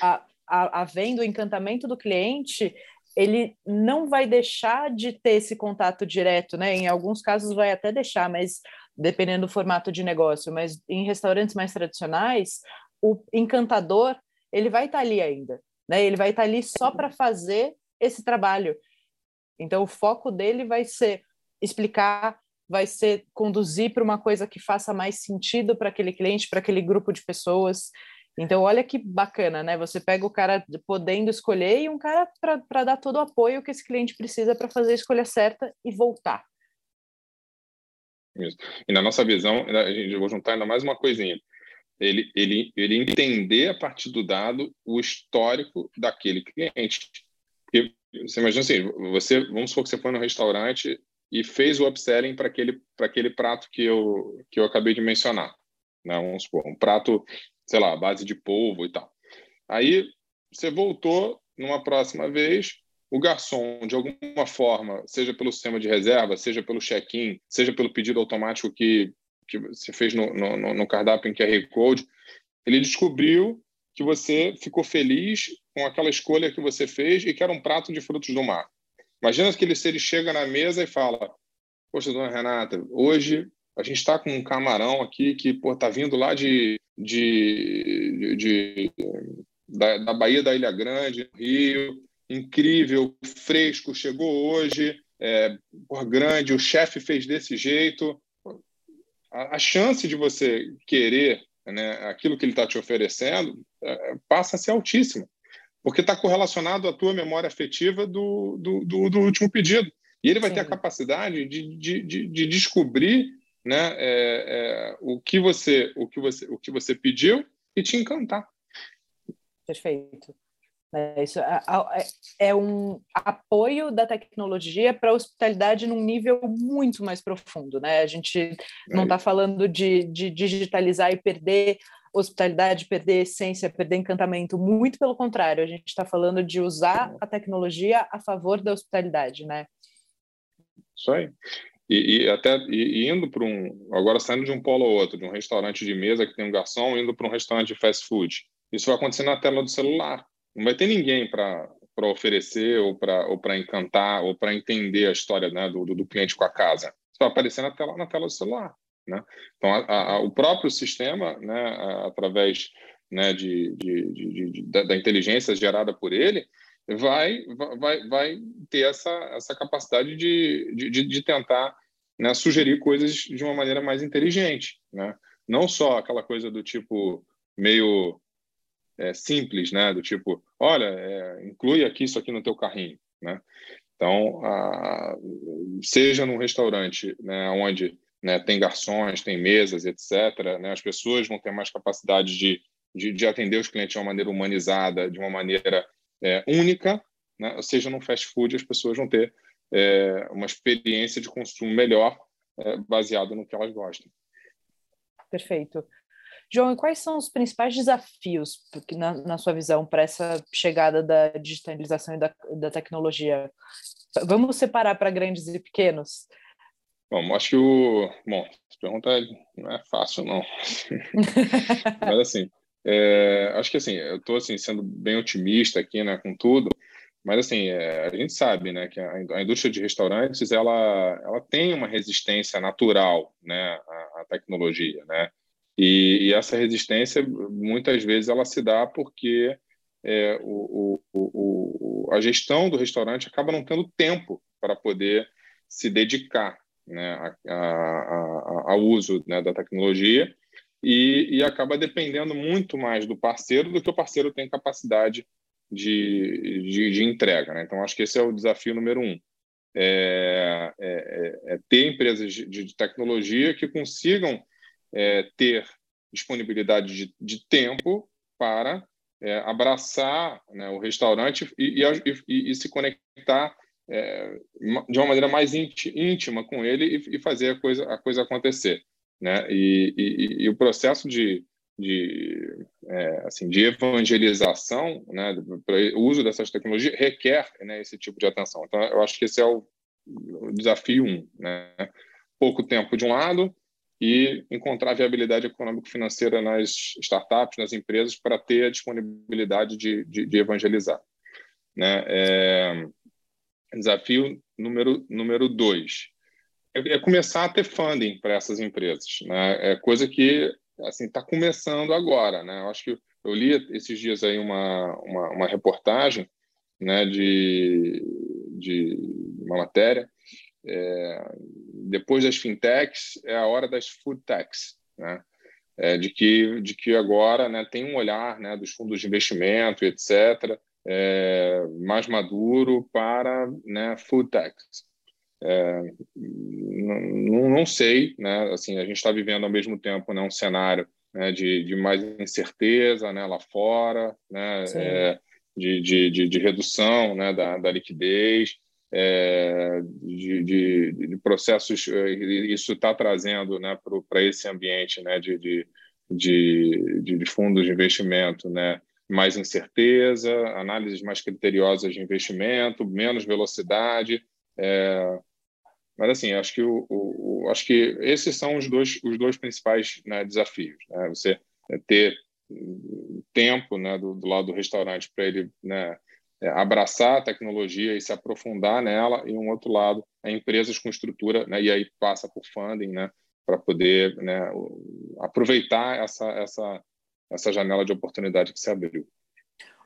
A, a, havendo o encantamento do cliente, ele não vai deixar de ter esse contato direto, né? Em alguns casos vai até deixar, mas dependendo do formato de negócio. Mas em restaurantes mais tradicionais, o encantador ele vai estar tá ali ainda, né? Ele vai estar tá ali só para fazer esse trabalho. Então o foco dele vai ser explicar, vai ser conduzir para uma coisa que faça mais sentido para aquele cliente, para aquele grupo de pessoas. Então, olha que bacana, né? Você pega o cara podendo escolher e um cara para dar todo o apoio que esse cliente precisa para fazer a escolha certa e voltar. Isso. E na nossa visão, a gente vou juntar ainda mais uma coisinha ele, ele, ele entender a partir do dado o histórico daquele cliente. Porque você imagina assim, você, vamos supor que você foi no restaurante e fez o upselling para aquele, aquele prato que eu, que eu acabei de mencionar. Né? Vamos supor, um prato, sei lá, base de polvo e tal. Aí você voltou numa próxima vez, o garçom, de alguma forma, seja pelo sistema de reserva, seja pelo check-in, seja pelo pedido automático que que você fez no, no, no cardápio em QR Code, ele descobriu que você ficou feliz com aquela escolha que você fez e que era um prato de frutos do mar. Imagina que ele, se ele chega na mesa e fala: Poxa, dona Renata, hoje a gente está com um camarão aqui que está vindo lá de, de, de, de da, da, Bahia da Ilha Grande, Rio, incrível, fresco, chegou hoje, é, por grande, o chefe fez desse jeito. A, a, chance de você querer né, aquilo que ele está te oferecendo é, passa a ser altíssima, porque está correlacionado à tua memória afetiva do, do, do, do último pedido. E ele vai Sim. ter a capacidade de, de, de, de descobrir né, é, é, o, que você, o, que você, o que você pediu e te encantar. Perfeito. É, isso é, é, é um apoio da tecnologia para a hospitalidade num nível muito mais profundo. Né? A gente não está falando de, de digitalizar e perder hospitalidade, perder essência, perder encantamento. Muito pelo contrário, a gente está falando de usar a tecnologia a favor da hospitalidade, né? Isso aí. E, e até e, indo para um. Agora saindo de um polo ao outro, de um restaurante de mesa que tem um garçom, indo para um restaurante de fast food. Isso vai acontecer na tela do celular. Não vai ter ninguém para para oferecer ou para ou para encantar ou para entender a história né, do, do, cliente com a casa. Isso vai aparecer na tela na tela do celular. Né? Então, a, a, o próprio sistema, né, através né, de, de, de, de da, da, inteligência gerada por ele, vai, vai, vai ter essa, essa capacidade de, de, de tentar né, sugerir coisas de uma maneira mais inteligente. Né? Não só aquela coisa do tipo meio é, simples, né? do tipo, olha, é, inclui aqui isso aqui no teu carrinho. Né? Então, a, seja num restaurante né, onde né, tem garçons, tem mesas, etc., né, as pessoas vão ter mais capacidade de, de, de atender os clientes de uma maneira humanizada, de uma maneira é, única, né? seja, no fast food as pessoas vão ter é, uma experiência de consumo melhor é, baseado no que elas gostam. Perfeito. João, e quais são os principais desafios, na, na sua visão, para essa chegada da digitalização e da, da tecnologia? Vamos separar para grandes e pequenos? Bom, acho que o. Bom, essa pergunta não é fácil, não. *laughs* Mas, assim, é, acho que assim, eu estou assim, sendo bem otimista aqui né, com tudo, mas assim, é, a gente sabe né, que a, indústria de restaurantes ela, ela tem uma resistência natural né, à tecnologia. Né? E, e, essa resistência, muitas vezes, ela se dá porque é, o, o, o, a gestão do restaurante acaba não tendo tempo para poder se dedicar né, ao uso né, da tecnologia e, e acaba dependendo muito mais do parceiro do que o parceiro tem capacidade de, de, de entrega. Né? Então, acho que esse é o desafio número um. É, é, é, é ter empresas de, de, tecnologia que consigam é, ter disponibilidade de, de tempo para é, abraçar né, o restaurante e, e, e se conectar é, de uma maneira mais íntima com ele e, fazer a coisa, a coisa acontecer né? E, e, e o processo de, de, é, assim, de evangelização, né, o uso dessas tecnologias requer né, esse tipo de atenção. Então, eu acho que esse é o, o desafio um, né? Pouco tempo de um lado e encontrar viabilidade econômico-financeira nas startups, nas empresas, para ter a disponibilidade de, de, de evangelizar. Né? É, desafio número, número dois é, é começar a ter funding para essas empresas, né? É coisa que assim está começando agora, né? Eu acho que eu li esses dias aí uma uma, uma reportagem, né? De de uma matéria é, depois das fintechs é a hora das foodtechs, né? É, de que de que agora né, tem um olhar né, dos fundos de investimento etc é, mais maduro para né, foodtechs é, não, não, sei, né? Assim, a gente está vivendo ao mesmo tempo né, um cenário né, de, de mais incerteza né, lá fora, né, é, de, de, de, redução né, da, da liquidez, é, de, de, de, processos. É, isso está trazendo né, para esse ambiente né, de, de, de, fundos de investimento né, mais incerteza, análises mais criteriosas de investimento, menos velocidade. É, mas assim, acho que o, o, acho que esses são os dois os dois principais né, desafios. Né? Você ter tempo né, do, do lado do restaurante para ele né, abraçar a tecnologia e se aprofundar nela, e um outro lado é empresas com estrutura, né, e aí passa por funding, né, para poder né, aproveitar essa, essa, essa janela de oportunidade que se abriu.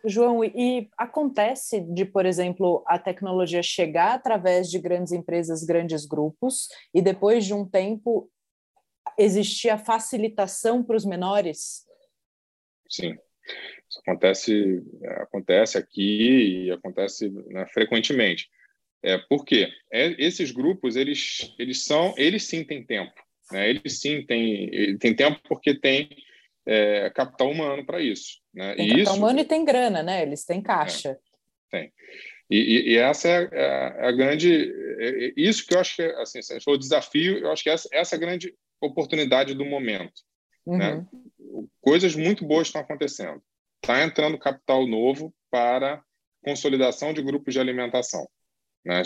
João, e acontece de, por exemplo, a tecnologia chegar através de grandes empresas, grandes grupos, e depois de um tempo existir a facilitação para os menores? Sim, isso acontece, acontece aqui e acontece né, frequentemente. É, por quê? É, esses grupos, eles, eles são, eles sim têm tempo. Né? Eles sim têm, têm tempo porque tem é, capital humano para isso. Né? Tem e capital isso, humano e tem grana, né? Eles têm caixa. É, tem. E, e, essa é, é, a grande. É, é, isso que eu acho que, assim, se for o desafio, eu acho que essa, essa é a grande oportunidade do momento. Né? Uhum. Né? Coisas muito boas estão acontecendo. Está entrando capital novo para consolidação de grupos de alimentação. Né?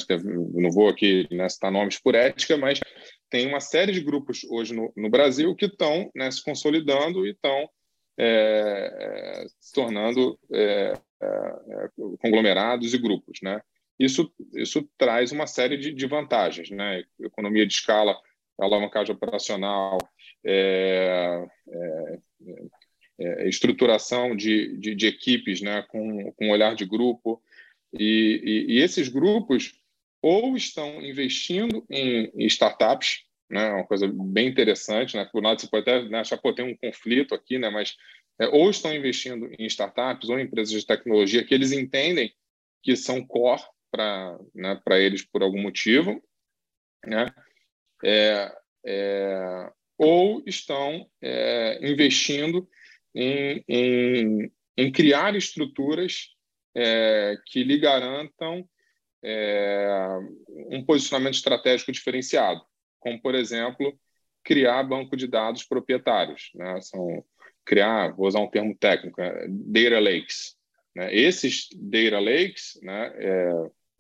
Não vou aqui né, citar nomes por ética, mas tem uma série de grupos hoje no, no Brasil que estão né, se consolidando e estão é, é, se tornando é, é, é, conglomerados e grupos. Né? Isso, isso traz uma série de, de vantagens. Né? Economia de escala, alavancagem operacional, é, estruturação de, de, de, equipes né? com, com olhar de grupo. E, e, e esses grupos ou estão investindo em, startups, né, uma coisa bem interessante, né, por lado você pode até né, achar, pô, tem um conflito aqui, né, mas é, ou estão investindo em startups ou em empresas de tecnologia que eles entendem que são core para né, eles por algum motivo, né, é, é, ou estão é, investindo em, em, em criar estruturas é, que lhe garantam é, um posicionamento estratégico diferenciado, como, por exemplo, criar banco de dados proprietários. Né? São, criar, vou usar um termo técnico, é, data lakes. Né? Esses data lakes, né, é,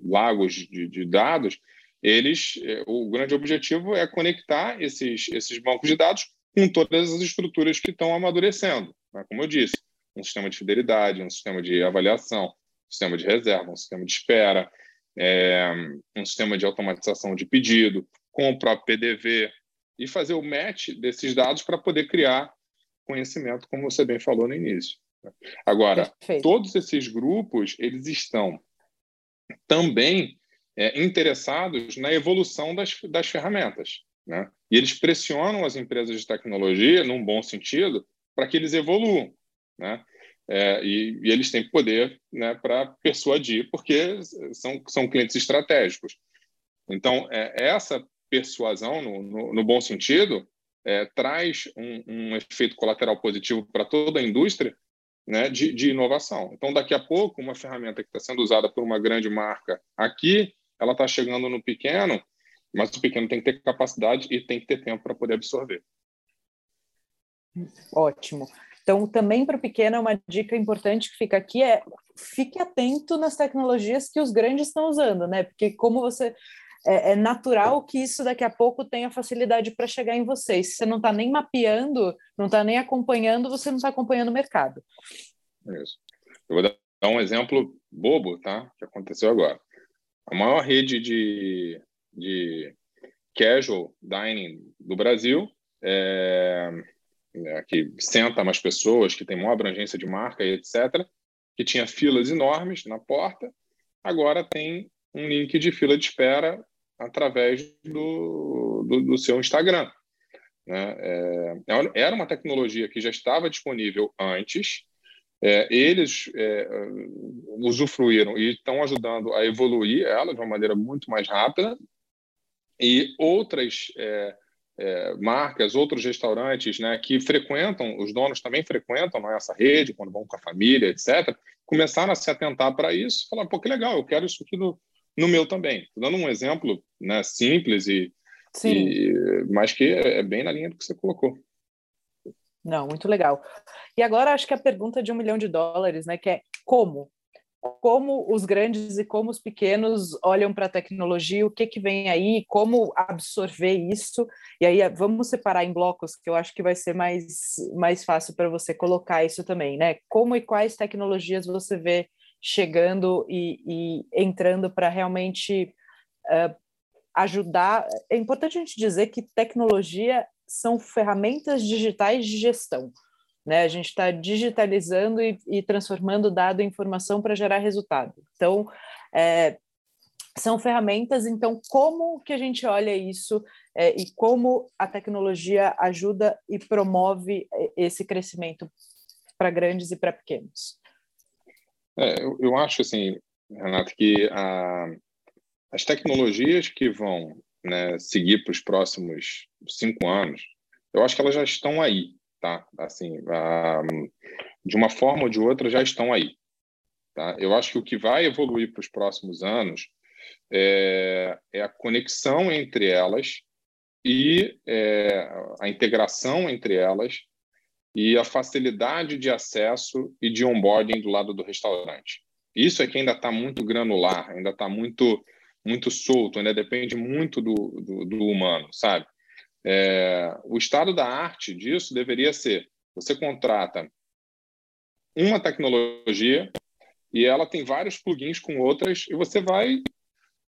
lagos de, de, dados, eles, é, o grande objetivo é conectar esses, esses bancos de dados com todas as estruturas que estão amadurecendo. Né? Como eu disse, um sistema de fidelidade, um sistema de avaliação, sistema de reserva, um sistema de espera, é, um sistema de automatização de pedido, com o próprio PDV, e fazer o match desses dados para poder criar conhecimento, como você bem falou no início. Agora, Perfeito. todos esses grupos eles estão também é, interessados na evolução das, das ferramentas. Né? E eles pressionam as empresas de tecnologia, num bom sentido, para que eles evoluam. Né? é, e, e, eles têm poder né, para persuadir, porque são, são clientes estratégicos. Então, é, essa persuasão, no, no, no bom sentido, é, traz um, um, efeito colateral positivo para toda a indústria né, de, de, inovação. Então, daqui a pouco, uma ferramenta que está sendo usada por uma grande marca aqui, ela está chegando no pequeno, mas o pequeno tem que ter capacidade e tem que ter tempo para poder absorver. Ótimo. Então, também para o pequeno, uma dica importante que fica aqui é fique atento nas tecnologias que os grandes estão usando, né? Porque como você é, é natural que isso daqui a pouco tenha facilidade para chegar em você. se você não está nem mapeando, não está nem acompanhando, você não está acompanhando o mercado. Isso. Eu vou dar um exemplo bobo, tá? Que aconteceu agora. A maior rede de, de casual dining do Brasil é, né, que senta mais pessoas, que tem maior abrangência de marca e etc., que tinha filas enormes na porta, agora tem um link de fila de espera através do, do, do seu Instagram. Né? É, é era uma tecnologia que já estava disponível antes, é, eles é, usufruíram e estão ajudando a evoluir ela de uma maneira muito mais rápida, e outras é, é, marcas, outros restaurantes né, que frequentam, os donos também frequentam né, essa rede, quando vão com a família, etc., começaram a se atentar para isso falar, pô, que legal, eu quero isso aqui no, no meu também. Estou dando um exemplo né, simples, e, e, mas que é, é bem na linha do que você colocou. Não, muito legal. E agora acho que a pergunta de um milhão de dólares, né, que é como? Como os grandes e como os pequenos olham para a tecnologia, o que, que vem aí, como absorver isso. E aí vamos separar em blocos, que eu acho que vai ser mais, mais fácil para você colocar isso também, né? Como e quais tecnologias você vê chegando e, e entrando para realmente uh, ajudar. É importante a gente dizer que tecnologia são ferramentas digitais de gestão. Né? A gente está digitalizando e, e, transformando dado em informação para gerar resultado. Então, é, são ferramentas. Então, como que a gente olha isso é, e como a tecnologia ajuda e promove é, esse crescimento para grandes e para pequenos? É, eu, eu, acho assim, Renato, que a, as tecnologias que vão né, seguir para os próximos cinco anos, eu acho que elas já estão aí, tá? Assim, a, de uma forma ou de outra já estão aí. Tá? Eu acho que o que vai evoluir para os próximos anos é, é, a conexão entre elas e é, a integração entre elas e a facilidade de acesso e de onboarding do lado do restaurante. Isso é que ainda está muito granular, ainda está muito muito solto, ainda depende muito do, do, do humano, sabe? É, o estado da arte disso deveria ser: você contrata uma tecnologia e ela tem vários plugins com outras e você vai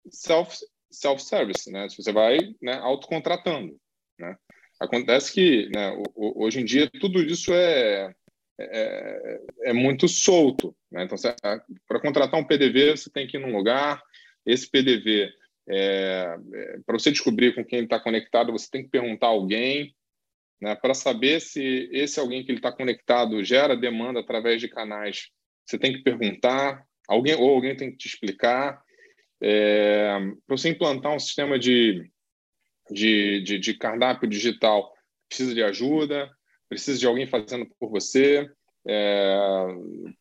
self self service, né? Você vai né, autocontratando, né? Acontece que né, hoje em dia tudo isso é, é, é muito solto. Né? Então, para contratar um PDV, você tem que ir num lugar, esse PDV, é, é, para você descobrir com quem ele está conectado, você tem que perguntar a alguém, né? para saber se esse alguém que ele está conectado gera demanda através de canais, você tem que perguntar, alguém ou alguém tem que te explicar. É, para você implantar um sistema de de, de, de cardápio digital precisa de ajuda, precisa de alguém fazendo por você, é,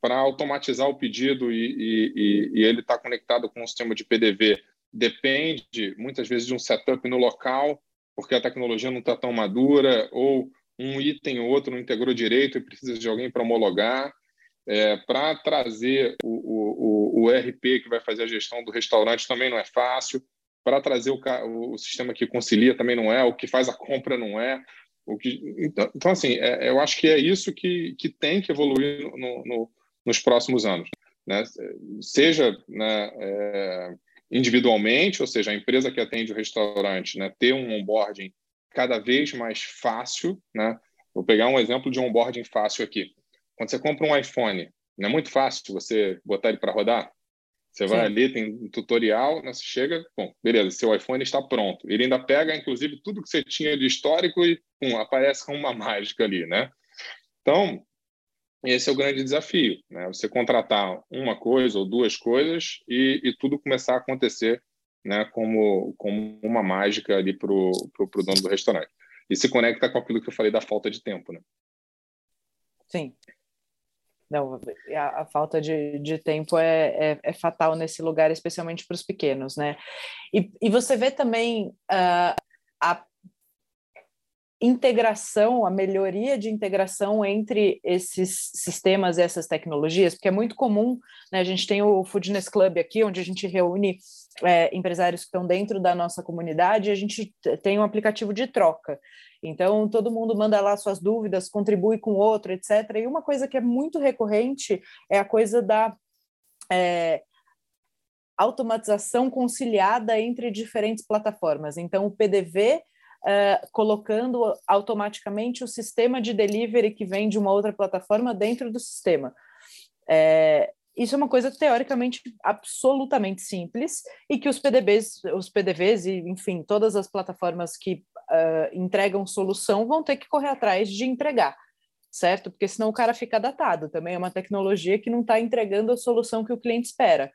para automatizar o pedido e, e, e ele estar tá conectado com o sistema de PDV depende muitas vezes de um setup no local, porque a tecnologia não está tão madura, ou um item ou outro não integrou direito e precisa de alguém para homologar. É, para trazer o, o, o, RP que vai fazer a gestão do restaurante também não é fácil para trazer o, o, sistema que concilia também não é, o que faz a compra não é. O que, então, então assim, é, eu acho que é isso que, que tem que evoluir no, no, nos próximos anos. Né? Seja né, é, individualmente, ou seja, a empresa que atende o restaurante né, ter um onboarding cada vez mais fácil. Né? Vou pegar um exemplo de um onboarding fácil aqui. Quando você compra um iPhone, não é muito fácil você botar ele para rodar? Você vai Sim. ali, tem um tutorial, né? você chega, bom, beleza, seu iPhone está pronto. Ele ainda pega, inclusive, tudo que você tinha de histórico e pum, aparece com uma *laughs* mágica ali, né? Então, esse é o grande desafio, né? Você contratar uma coisa ou duas coisas e, e tudo começar a acontecer, né? Como, como uma mágica ali para o dono do restaurante. E se conecta com aquilo que eu falei da falta de tempo, né? Sim. Não, a, a falta de, de tempo é, é, é, fatal nesse lugar, especialmente para os pequenos, né? E, e você vê também uh, a integração, a melhoria de integração entre esses sistemas e essas tecnologias, porque é muito comum, né, a gente tem o Foodness Club aqui, onde a gente reúne é, empresários que estão dentro da nossa comunidade, a gente tem um aplicativo de troca. Então, todo mundo manda lá suas dúvidas, contribui com outro, etc. E uma coisa que é muito recorrente é a coisa da é, automatização conciliada entre diferentes plataformas. Então, o PDV é, colocando automaticamente o sistema de delivery que vem de uma outra plataforma dentro do sistema. É, isso é uma coisa teoricamente absolutamente simples e que os PDBs, os PDVs e enfim todas as plataformas que uh, entregam solução vão ter que correr atrás de entregar, certo? Porque senão o cara fica datado. Também é uma tecnologia que não está entregando a solução que o cliente espera.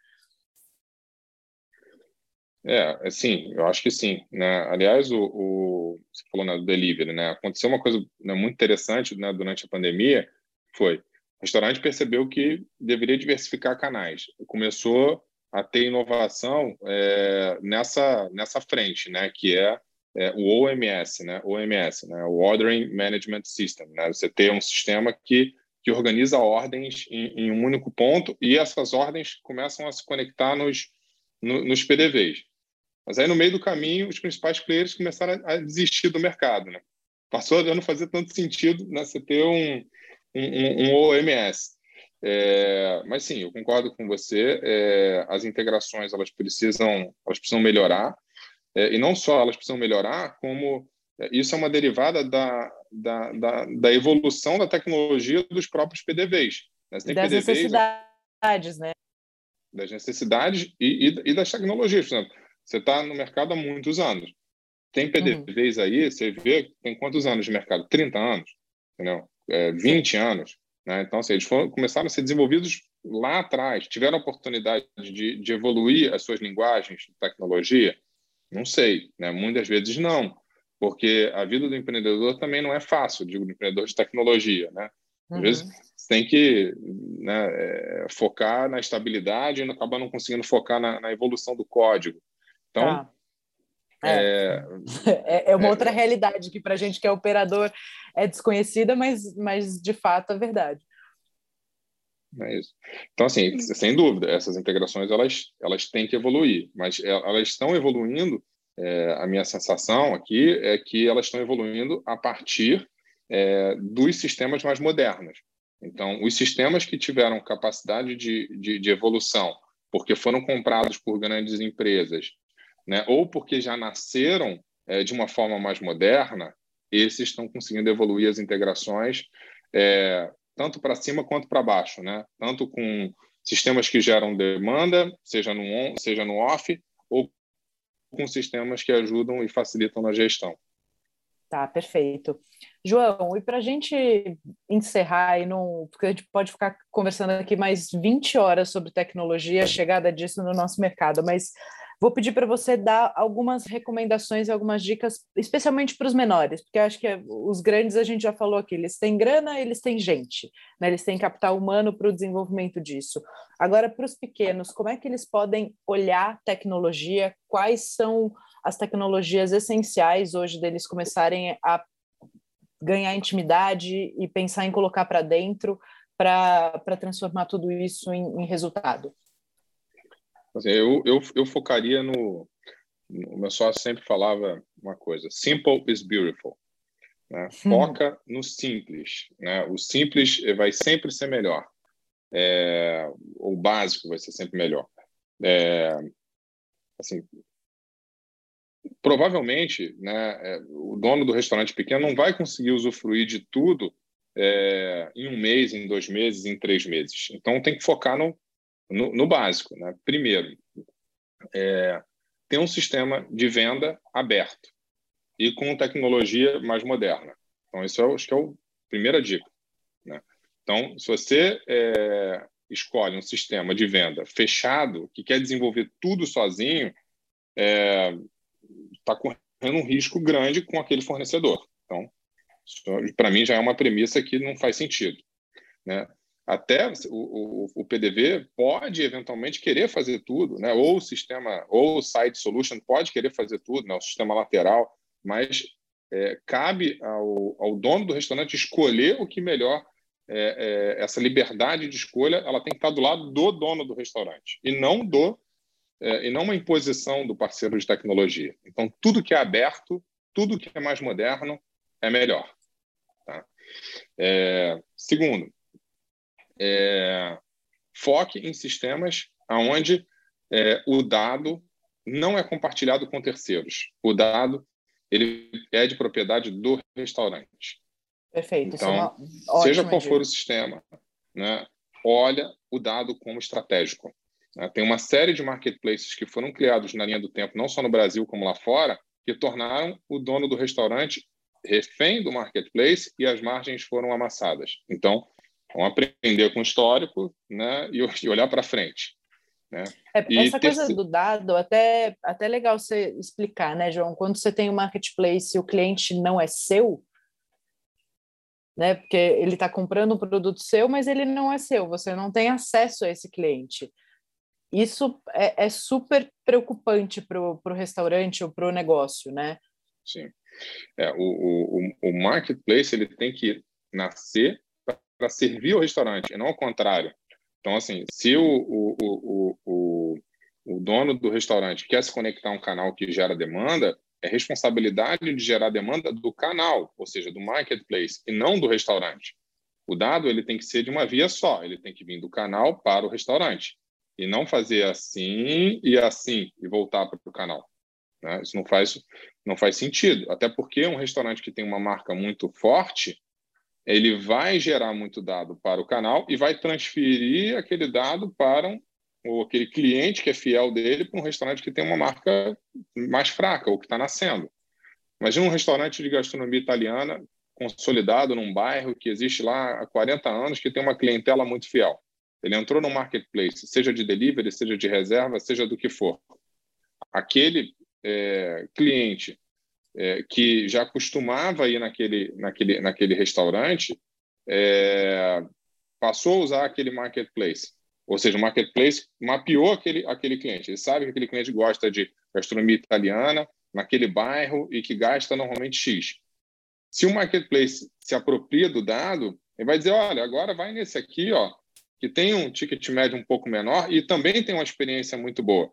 É, é, sim, eu acho que sim. Né? Aliás, o, o você falou né, do delivery, né? Aconteceu uma coisa né, muito interessante né, durante a pandemia, foi o restaurante percebeu que deveria diversificar canais. Começou a ter inovação é, nessa nessa frente, né? Que é é, o OMS, né? OMS, né? O Ordering Management System, né? Você ter um sistema que que organiza ordens em, em, um único ponto e essas ordens começam a se conectar nos, no, nos PDVs. Mas aí, no meio do caminho, os principais players começaram a, desistir do mercado. Né? Passou a não fazer tanto sentido né, você ter um, um, um OMS. É, mas sim, eu concordo com você. É, as integrações elas precisam, elas precisam melhorar. É, e não só elas precisam melhorar, como é, isso é uma derivada da, da, da, da evolução da tecnologia dos próprios PDVs. Né? das PDVs, necessidades, né? Das necessidades e, e, e, das tecnologias. Por exemplo, você está no mercado há muitos anos. Tem PDVs uhum. aí, você vê, tem quantos anos de mercado? 30 anos, entendeu? É, 20 Sim. anos. Né? Então, assim, eles foram, começaram a ser desenvolvidos lá atrás. Tiveram a oportunidade de, de evoluir as suas linguagens de tecnologia? Não sei. Né? Muitas vezes não porque a vida do empreendedor também não é fácil, digo, do empreendedor de tecnologia, né? Às uhum. vezes você tem que né, é, focar na estabilidade e acabar não conseguindo focar na, na evolução do código. Então, ah. é, *laughs* é, é, uma é, outra realidade que para a gente que é operador é desconhecida, mas, mas de fato é verdade. É isso. Então, assim, sem dúvida, essas integrações elas, elas têm que evoluir, mas elas estão evoluindo é, a minha sensação aqui é que elas estão evoluindo a partir é, dos sistemas mais modernos. Então, os sistemas que tiveram capacidade de, de, de evolução, porque foram comprados por grandes empresas, né, ou porque já nasceram é, de uma forma mais moderna, esses estão conseguindo evoluir as integrações é, tanto para cima quanto para baixo, né? tanto com sistemas que geram demanda, seja no on, seja no off, ou com sistemas que ajudam e facilitam na gestão. Tá, perfeito. João, e para a gente encerrar, e não, porque a gente pode ficar conversando aqui mais 20 horas sobre tecnologia, a chegada disso no nosso mercado, mas Vou pedir para você dar algumas recomendações e algumas dicas, especialmente para os menores, porque acho que os grandes a gente já falou aqui, eles têm grana, eles têm gente, né? eles têm capital humano para o desenvolvimento disso. Agora, para os pequenos, como é que eles podem olhar tecnologia? Quais são as tecnologias essenciais hoje deles começarem a ganhar intimidade e pensar em colocar para dentro para transformar tudo isso em, em resultado? Assim, eu, eu, eu focaria no, O meu sócio sempre falava uma coisa: simple is beautiful. Né? Hum. Foca hum. no simples. Né? O simples vai sempre ser melhor. É, o básico vai ser sempre melhor. É, assim, provavelmente, né, é, o dono do restaurante pequeno não vai conseguir usufruir de tudo é, em um mês, em dois meses, em três meses. Então, tem que focar no, no, no básico. Né? Primeiro, é, ter um sistema de venda aberto e com tecnologia mais moderna. Então, isso é, acho que é a primeira dica. Né? Então, se você é, escolhe um sistema de venda fechado, que quer desenvolver tudo sozinho, está é, correndo um risco grande com aquele fornecedor. Então, para mim, já é uma premissa que não faz sentido. Né? Até o, o, o, PDV pode eventualmente querer fazer tudo, né? ou o sistema, ou o site solution pode querer fazer tudo, né? o sistema lateral, mas é, cabe ao, ao, dono do restaurante escolher o que melhor, é, é, essa liberdade de escolha, ela tem que estar do lado do dono do restaurante, e não do é, e não uma imposição do parceiro de tecnologia. Então, tudo que é aberto, tudo que é mais moderno, é melhor. Tá? É, segundo, é, foque em sistemas onde é, o dado não é compartilhado com terceiros. O dado ele é de propriedade do restaurante. Perfeito. É então, é seja qual for o sistema, né, olha o dado como estratégico. Né? Tem uma série de marketplaces que foram criados na linha do tempo, não só no Brasil como lá fora, que tornaram o dono do restaurante refém do marketplace e as margens foram amassadas. Então, Vamos aprender com o histórico né, e, e olhar para frente. Né? É, essa coisa do dado, até, até legal você explicar, né, João? Quando você tem um marketplace e o cliente não é seu, né? Porque ele está comprando um produto seu, mas ele não é seu, você não tem acesso a esse cliente. Isso é, é super preocupante para o restaurante ou para o negócio, né? Sim. É, o, o, o marketplace ele tem que nascer para servir o restaurante, e não ao contrário. Então, assim, se o, o, o, o, o dono do restaurante quer se conectar a um canal que gera demanda, é responsabilidade de gerar demanda do canal, ou seja, do marketplace, e não do restaurante. O dado ele tem que ser de uma via só, ele tem que vir do canal para o restaurante, e não fazer assim e assim e voltar para o canal. Né? Isso não faz, não faz sentido. Até porque um restaurante que tem uma marca muito forte, ele vai gerar muito dado para o canal e vai transferir aquele dado para um, ou aquele cliente que é fiel dele para um restaurante que tem uma marca mais fraca ou que está nascendo. Imagina um restaurante de gastronomia italiana consolidado num bairro que existe lá há 40 anos, que tem uma clientela muito fiel. Ele entrou no marketplace, seja de delivery, seja de reserva, seja do que for. Aquele é, cliente é, que já costumava ir naquele, naquele, naquele restaurante é, passou a usar aquele marketplace. Ou seja, o marketplace mapeou aquele, aquele cliente. Ele sabe que aquele cliente gosta de gastronomia italiana naquele bairro e que gasta normalmente X. Se o marketplace se apropria do dado, ele vai dizer: olha, agora vai nesse aqui, ó, que tem um ticket médio um pouco menor e também tem uma experiência muito boa.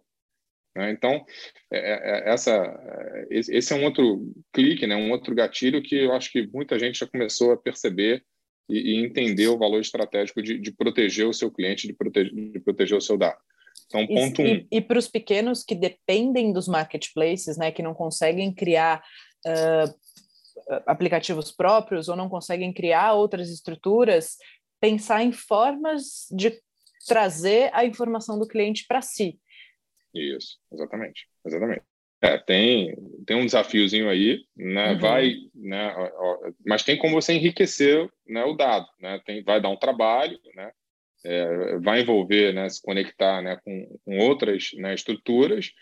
Né? Então, é, é, é essa, esse é um outro clique, né? um outro gatilho que eu acho que muita gente já começou a perceber e, e entender o valor estratégico de, de, proteger o seu cliente, de proteger, de proteger o seu dado. Então, ponto e, um. E, e para os pequenos que dependem dos marketplaces, né, que não conseguem criar uh, aplicativos próprios ou não conseguem criar outras estruturas, pensar em formas de trazer a informação do cliente para si. Isso, exatamente, exatamente. É, tem, tem um desafiozinho aí, né? Uhum. Vai, né? Mas tem como você enriquecer né, o dado, né? Tem, vai dar um trabalho, né? É, vai envolver, né? Se conectar, né? Com, com outras né, estruturas,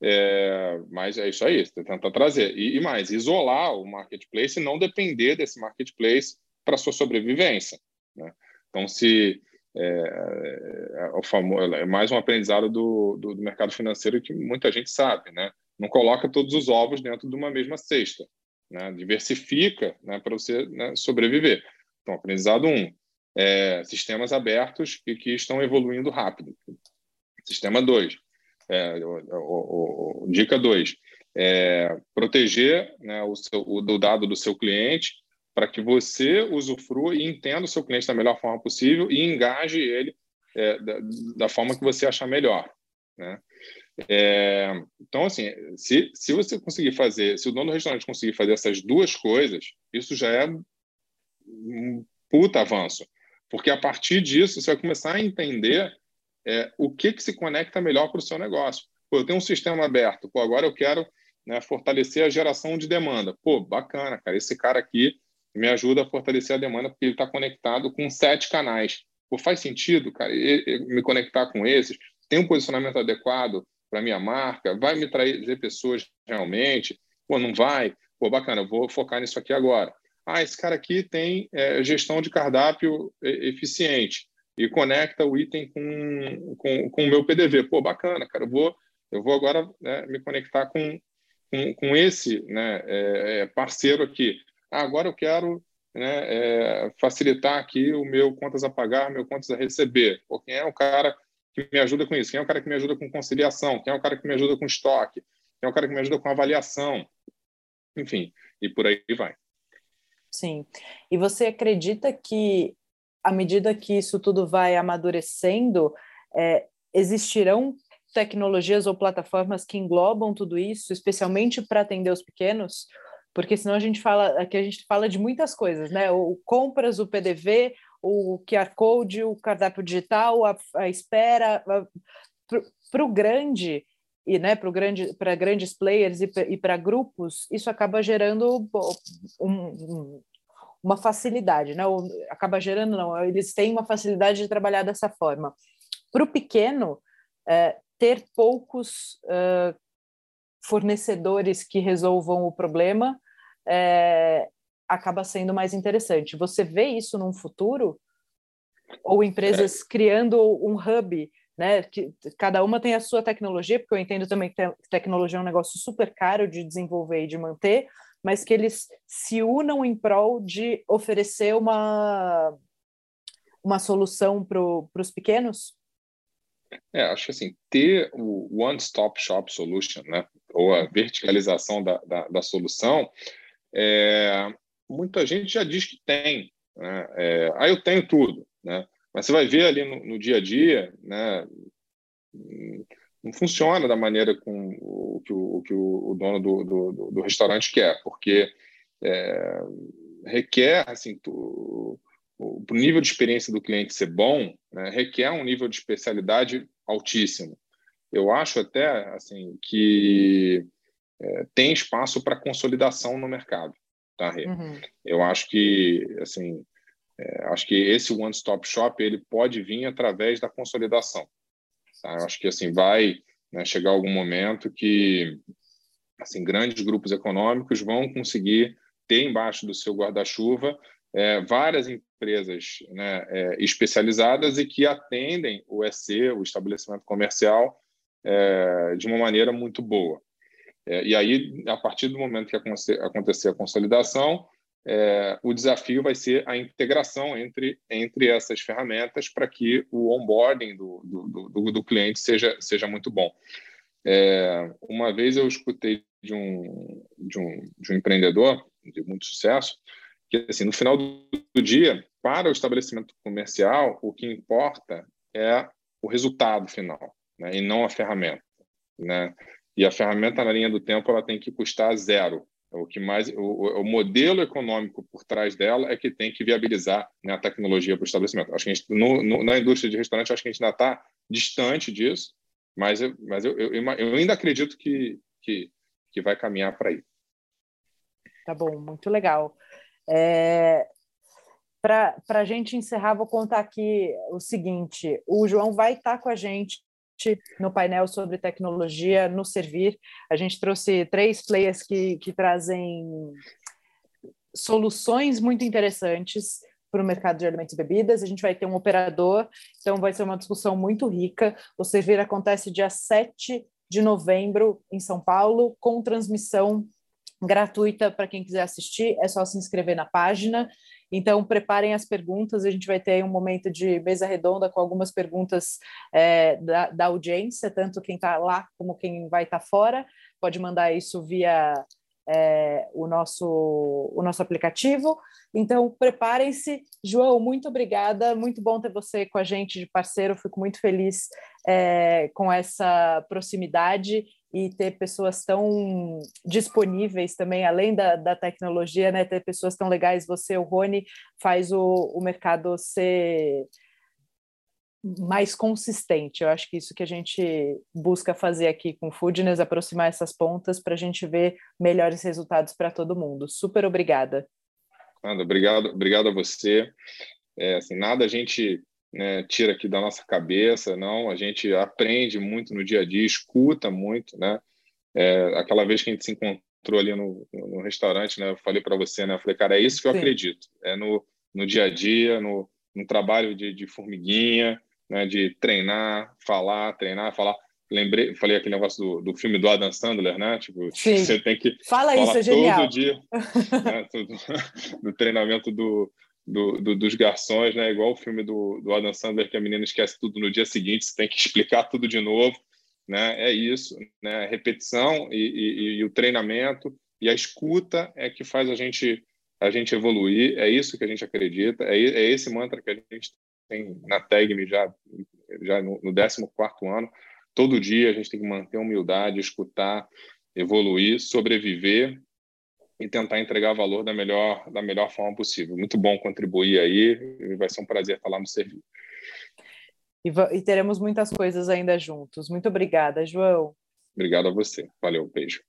é, mas é isso aí, você tenta trazer. E, e, mais, isolar o marketplace e não depender desse marketplace para sua sobrevivência. Né? Então, se é, é, é, o famoso, é mais um aprendizado do, do, do, mercado financeiro que muita gente sabe, né? Não coloca todos os ovos dentro de uma mesma cesta, né? Diversifica, né, para você né, sobreviver. Então, aprendizado um, é, sistemas abertos e que estão evoluindo rápido. Sistema dois, é, o, o, o, dica dois, proteger né, o, seu, o dado do seu cliente para que você usufrua e entenda o seu cliente da melhor forma possível e engaje ele é, da, da, forma que você achar melhor. Né? É, então, assim, se, se você conseguir fazer, se o dono do restaurante conseguir fazer essas duas coisas, isso já é um puta avanço. Porque a partir disso, você vai começar a entender é, o que, que se conecta melhor para o seu negócio. Pô, eu tenho um sistema aberto, pô, agora eu quero né, fortalecer a geração de demanda. Pô, bacana, cara, esse cara aqui me ajuda a fortalecer a demanda porque ele está conectado com sete canais. Pô, faz sentido, cara, me conectar com esses? Tem um posicionamento adequado para minha marca? Vai me trazer pessoas realmente? Pô, não vai? Pô, bacana, eu vou focar nisso aqui agora. Ah, esse cara aqui tem é, gestão de cardápio eficiente e conecta o item com, com, com o meu PDV. Pô, bacana, cara, eu vou, eu vou agora né, me conectar com, com, com esse né, é, é parceiro aqui. Ah, agora eu quero né, é, facilitar aqui o meu contas a pagar, meu contas a receber. Quem é o cara que me ajuda com isso? Quem é o cara que me ajuda com conciliação? Quem é o cara que me ajuda com estoque? Quem é o cara que me ajuda com avaliação? Enfim, e por aí vai. Sim. E você acredita que, à medida que isso tudo vai amadurecendo, é, existirão tecnologias ou plataformas que englobam tudo isso, especialmente para atender os pequenos? Porque senão a gente fala, aqui a gente fala de muitas coisas, né? O compras, o PDV, o QR Code, o cardápio digital, a, a espera, para o grande e né, para grande, grandes players e para grupos, isso acaba gerando um, um, uma facilidade, né? Acaba gerando, não, eles têm uma facilidade de trabalhar dessa forma. Para o pequeno, é, ter poucos uh, fornecedores que resolvam o problema é, acaba sendo mais interessante. Você vê isso num futuro? Ou empresas é. criando um hub, né? Que cada uma tem a sua tecnologia, porque eu entendo também que tecnologia é um negócio super caro de desenvolver e de manter, mas que eles se unam em prol de oferecer uma, uma solução para os pequenos? É, acho que assim, ter o one-stop shop solution, né, ou a verticalização da, da, da solução, é, muita gente já diz que tem. Né? É, ah, eu tenho tudo. Né? Mas você vai ver ali no, no dia a dia, né? não funciona da maneira com o que o, o, que o dono do, do, do, restaurante quer, porque é, requer, assim, o, o nível de experiência do cliente ser bom, né, requer um nível de especialidade altíssimo. Eu acho até assim que é, tem espaço para consolidação no mercado, tá, Rê? Uhum. Eu acho que assim, é, acho que esse one-stop shop ele pode vir através da consolidação. Tá? Eu acho que assim vai né, chegar algum momento que assim grandes grupos econômicos vão conseguir ter embaixo do seu guarda-chuva é, várias empresas né, é, especializadas e que atendem o EC, o estabelecimento comercial, é, de uma maneira muito boa. É, e aí, a partir do momento que acontecer a consolidação, é, o desafio vai ser a integração entre, entre essas ferramentas para que o onboarding do, do, do, do, cliente seja, seja muito bom. É, uma vez eu escutei de um, de, um, de um empreendedor de muito sucesso que assim, no final do dia, para o estabelecimento comercial, o que importa é o resultado final, né, e não a ferramenta, né? E a ferramenta na linha do tempo ela tem que custar zero. O que mais, o, o modelo econômico por trás dela é que tem que viabilizar né, a tecnologia para o estabelecimento. Acho que gente, no, no, na indústria de restaurante, acho que a gente ainda está distante disso, mas eu, mas eu, eu, eu ainda acredito que, que, que vai caminhar para aí. Tá bom, muito legal. É, Para a gente encerrar, vou contar aqui o seguinte: o João vai estar tá com a gente no painel sobre tecnologia no Servir. A gente trouxe três players que, que trazem soluções muito interessantes para o mercado de alimentos e bebidas. A gente vai ter um operador, então vai ser uma discussão muito rica. O Servir acontece dia 7 de novembro em São Paulo, com transmissão gratuita para quem quiser assistir, é só se inscrever na página. Então, preparem as perguntas, a gente vai ter um momento de mesa redonda com algumas perguntas é, da, da, audiência, tanto quem está lá como quem vai estar tá fora. Pode mandar isso via é, o, nosso, o nosso aplicativo. Então, preparem-se. João, muito obrigada. Muito bom ter você com a gente de parceiro. Fico muito feliz é, com essa proximidade e ter pessoas tão disponíveis também, além da, da tecnologia, né? Ter pessoas tão legais. Você, o Rony, faz o, o mercado ser mais consistente. Eu acho que isso que a gente busca fazer aqui com o Foodness, aproximar essas pontas para a gente ver melhores resultados para todo mundo. Super obrigada. Nada, obrigado, obrigado a você. É, assim, nada a gente né, tira aqui da nossa cabeça, não. A gente aprende muito no dia a dia, escuta muito, né? É, aquela vez que a gente se encontrou ali no, no restaurante, né? Eu falei para você, né? Eu falei, cara, é isso que eu Sim. acredito. É no, no dia a dia, no, no trabalho de, de formiguinha, né? De treinar, falar, treinar, falar. Lembrei, falei aquele negócio do, do filme do Adam Sandler, né? Tipo, Sim. você tem que Fala isso, é genial. todo dia né? *laughs* do treinamento do, do, do, dos garçons, né? Igual o filme do, do Adam Sandler, que a menina esquece tudo no dia seguinte, você tem que explicar tudo de novo, né? É isso, né? A repetição e, e, e, o treinamento e a escuta é que faz a gente a gente evoluir. É isso que a gente acredita. É, é esse mantra que a gente tem na TEGME já já no, no 14 ano. Todo dia a gente tem que manter a humildade, escutar, evoluir, sobreviver e tentar entregar valor da melhor, da melhor forma possível. Muito bom contribuir aí, vai ser um prazer lá no serviço. E, e teremos muitas coisas ainda juntos. Muito obrigada, João. Obrigado a você. Valeu, beijo.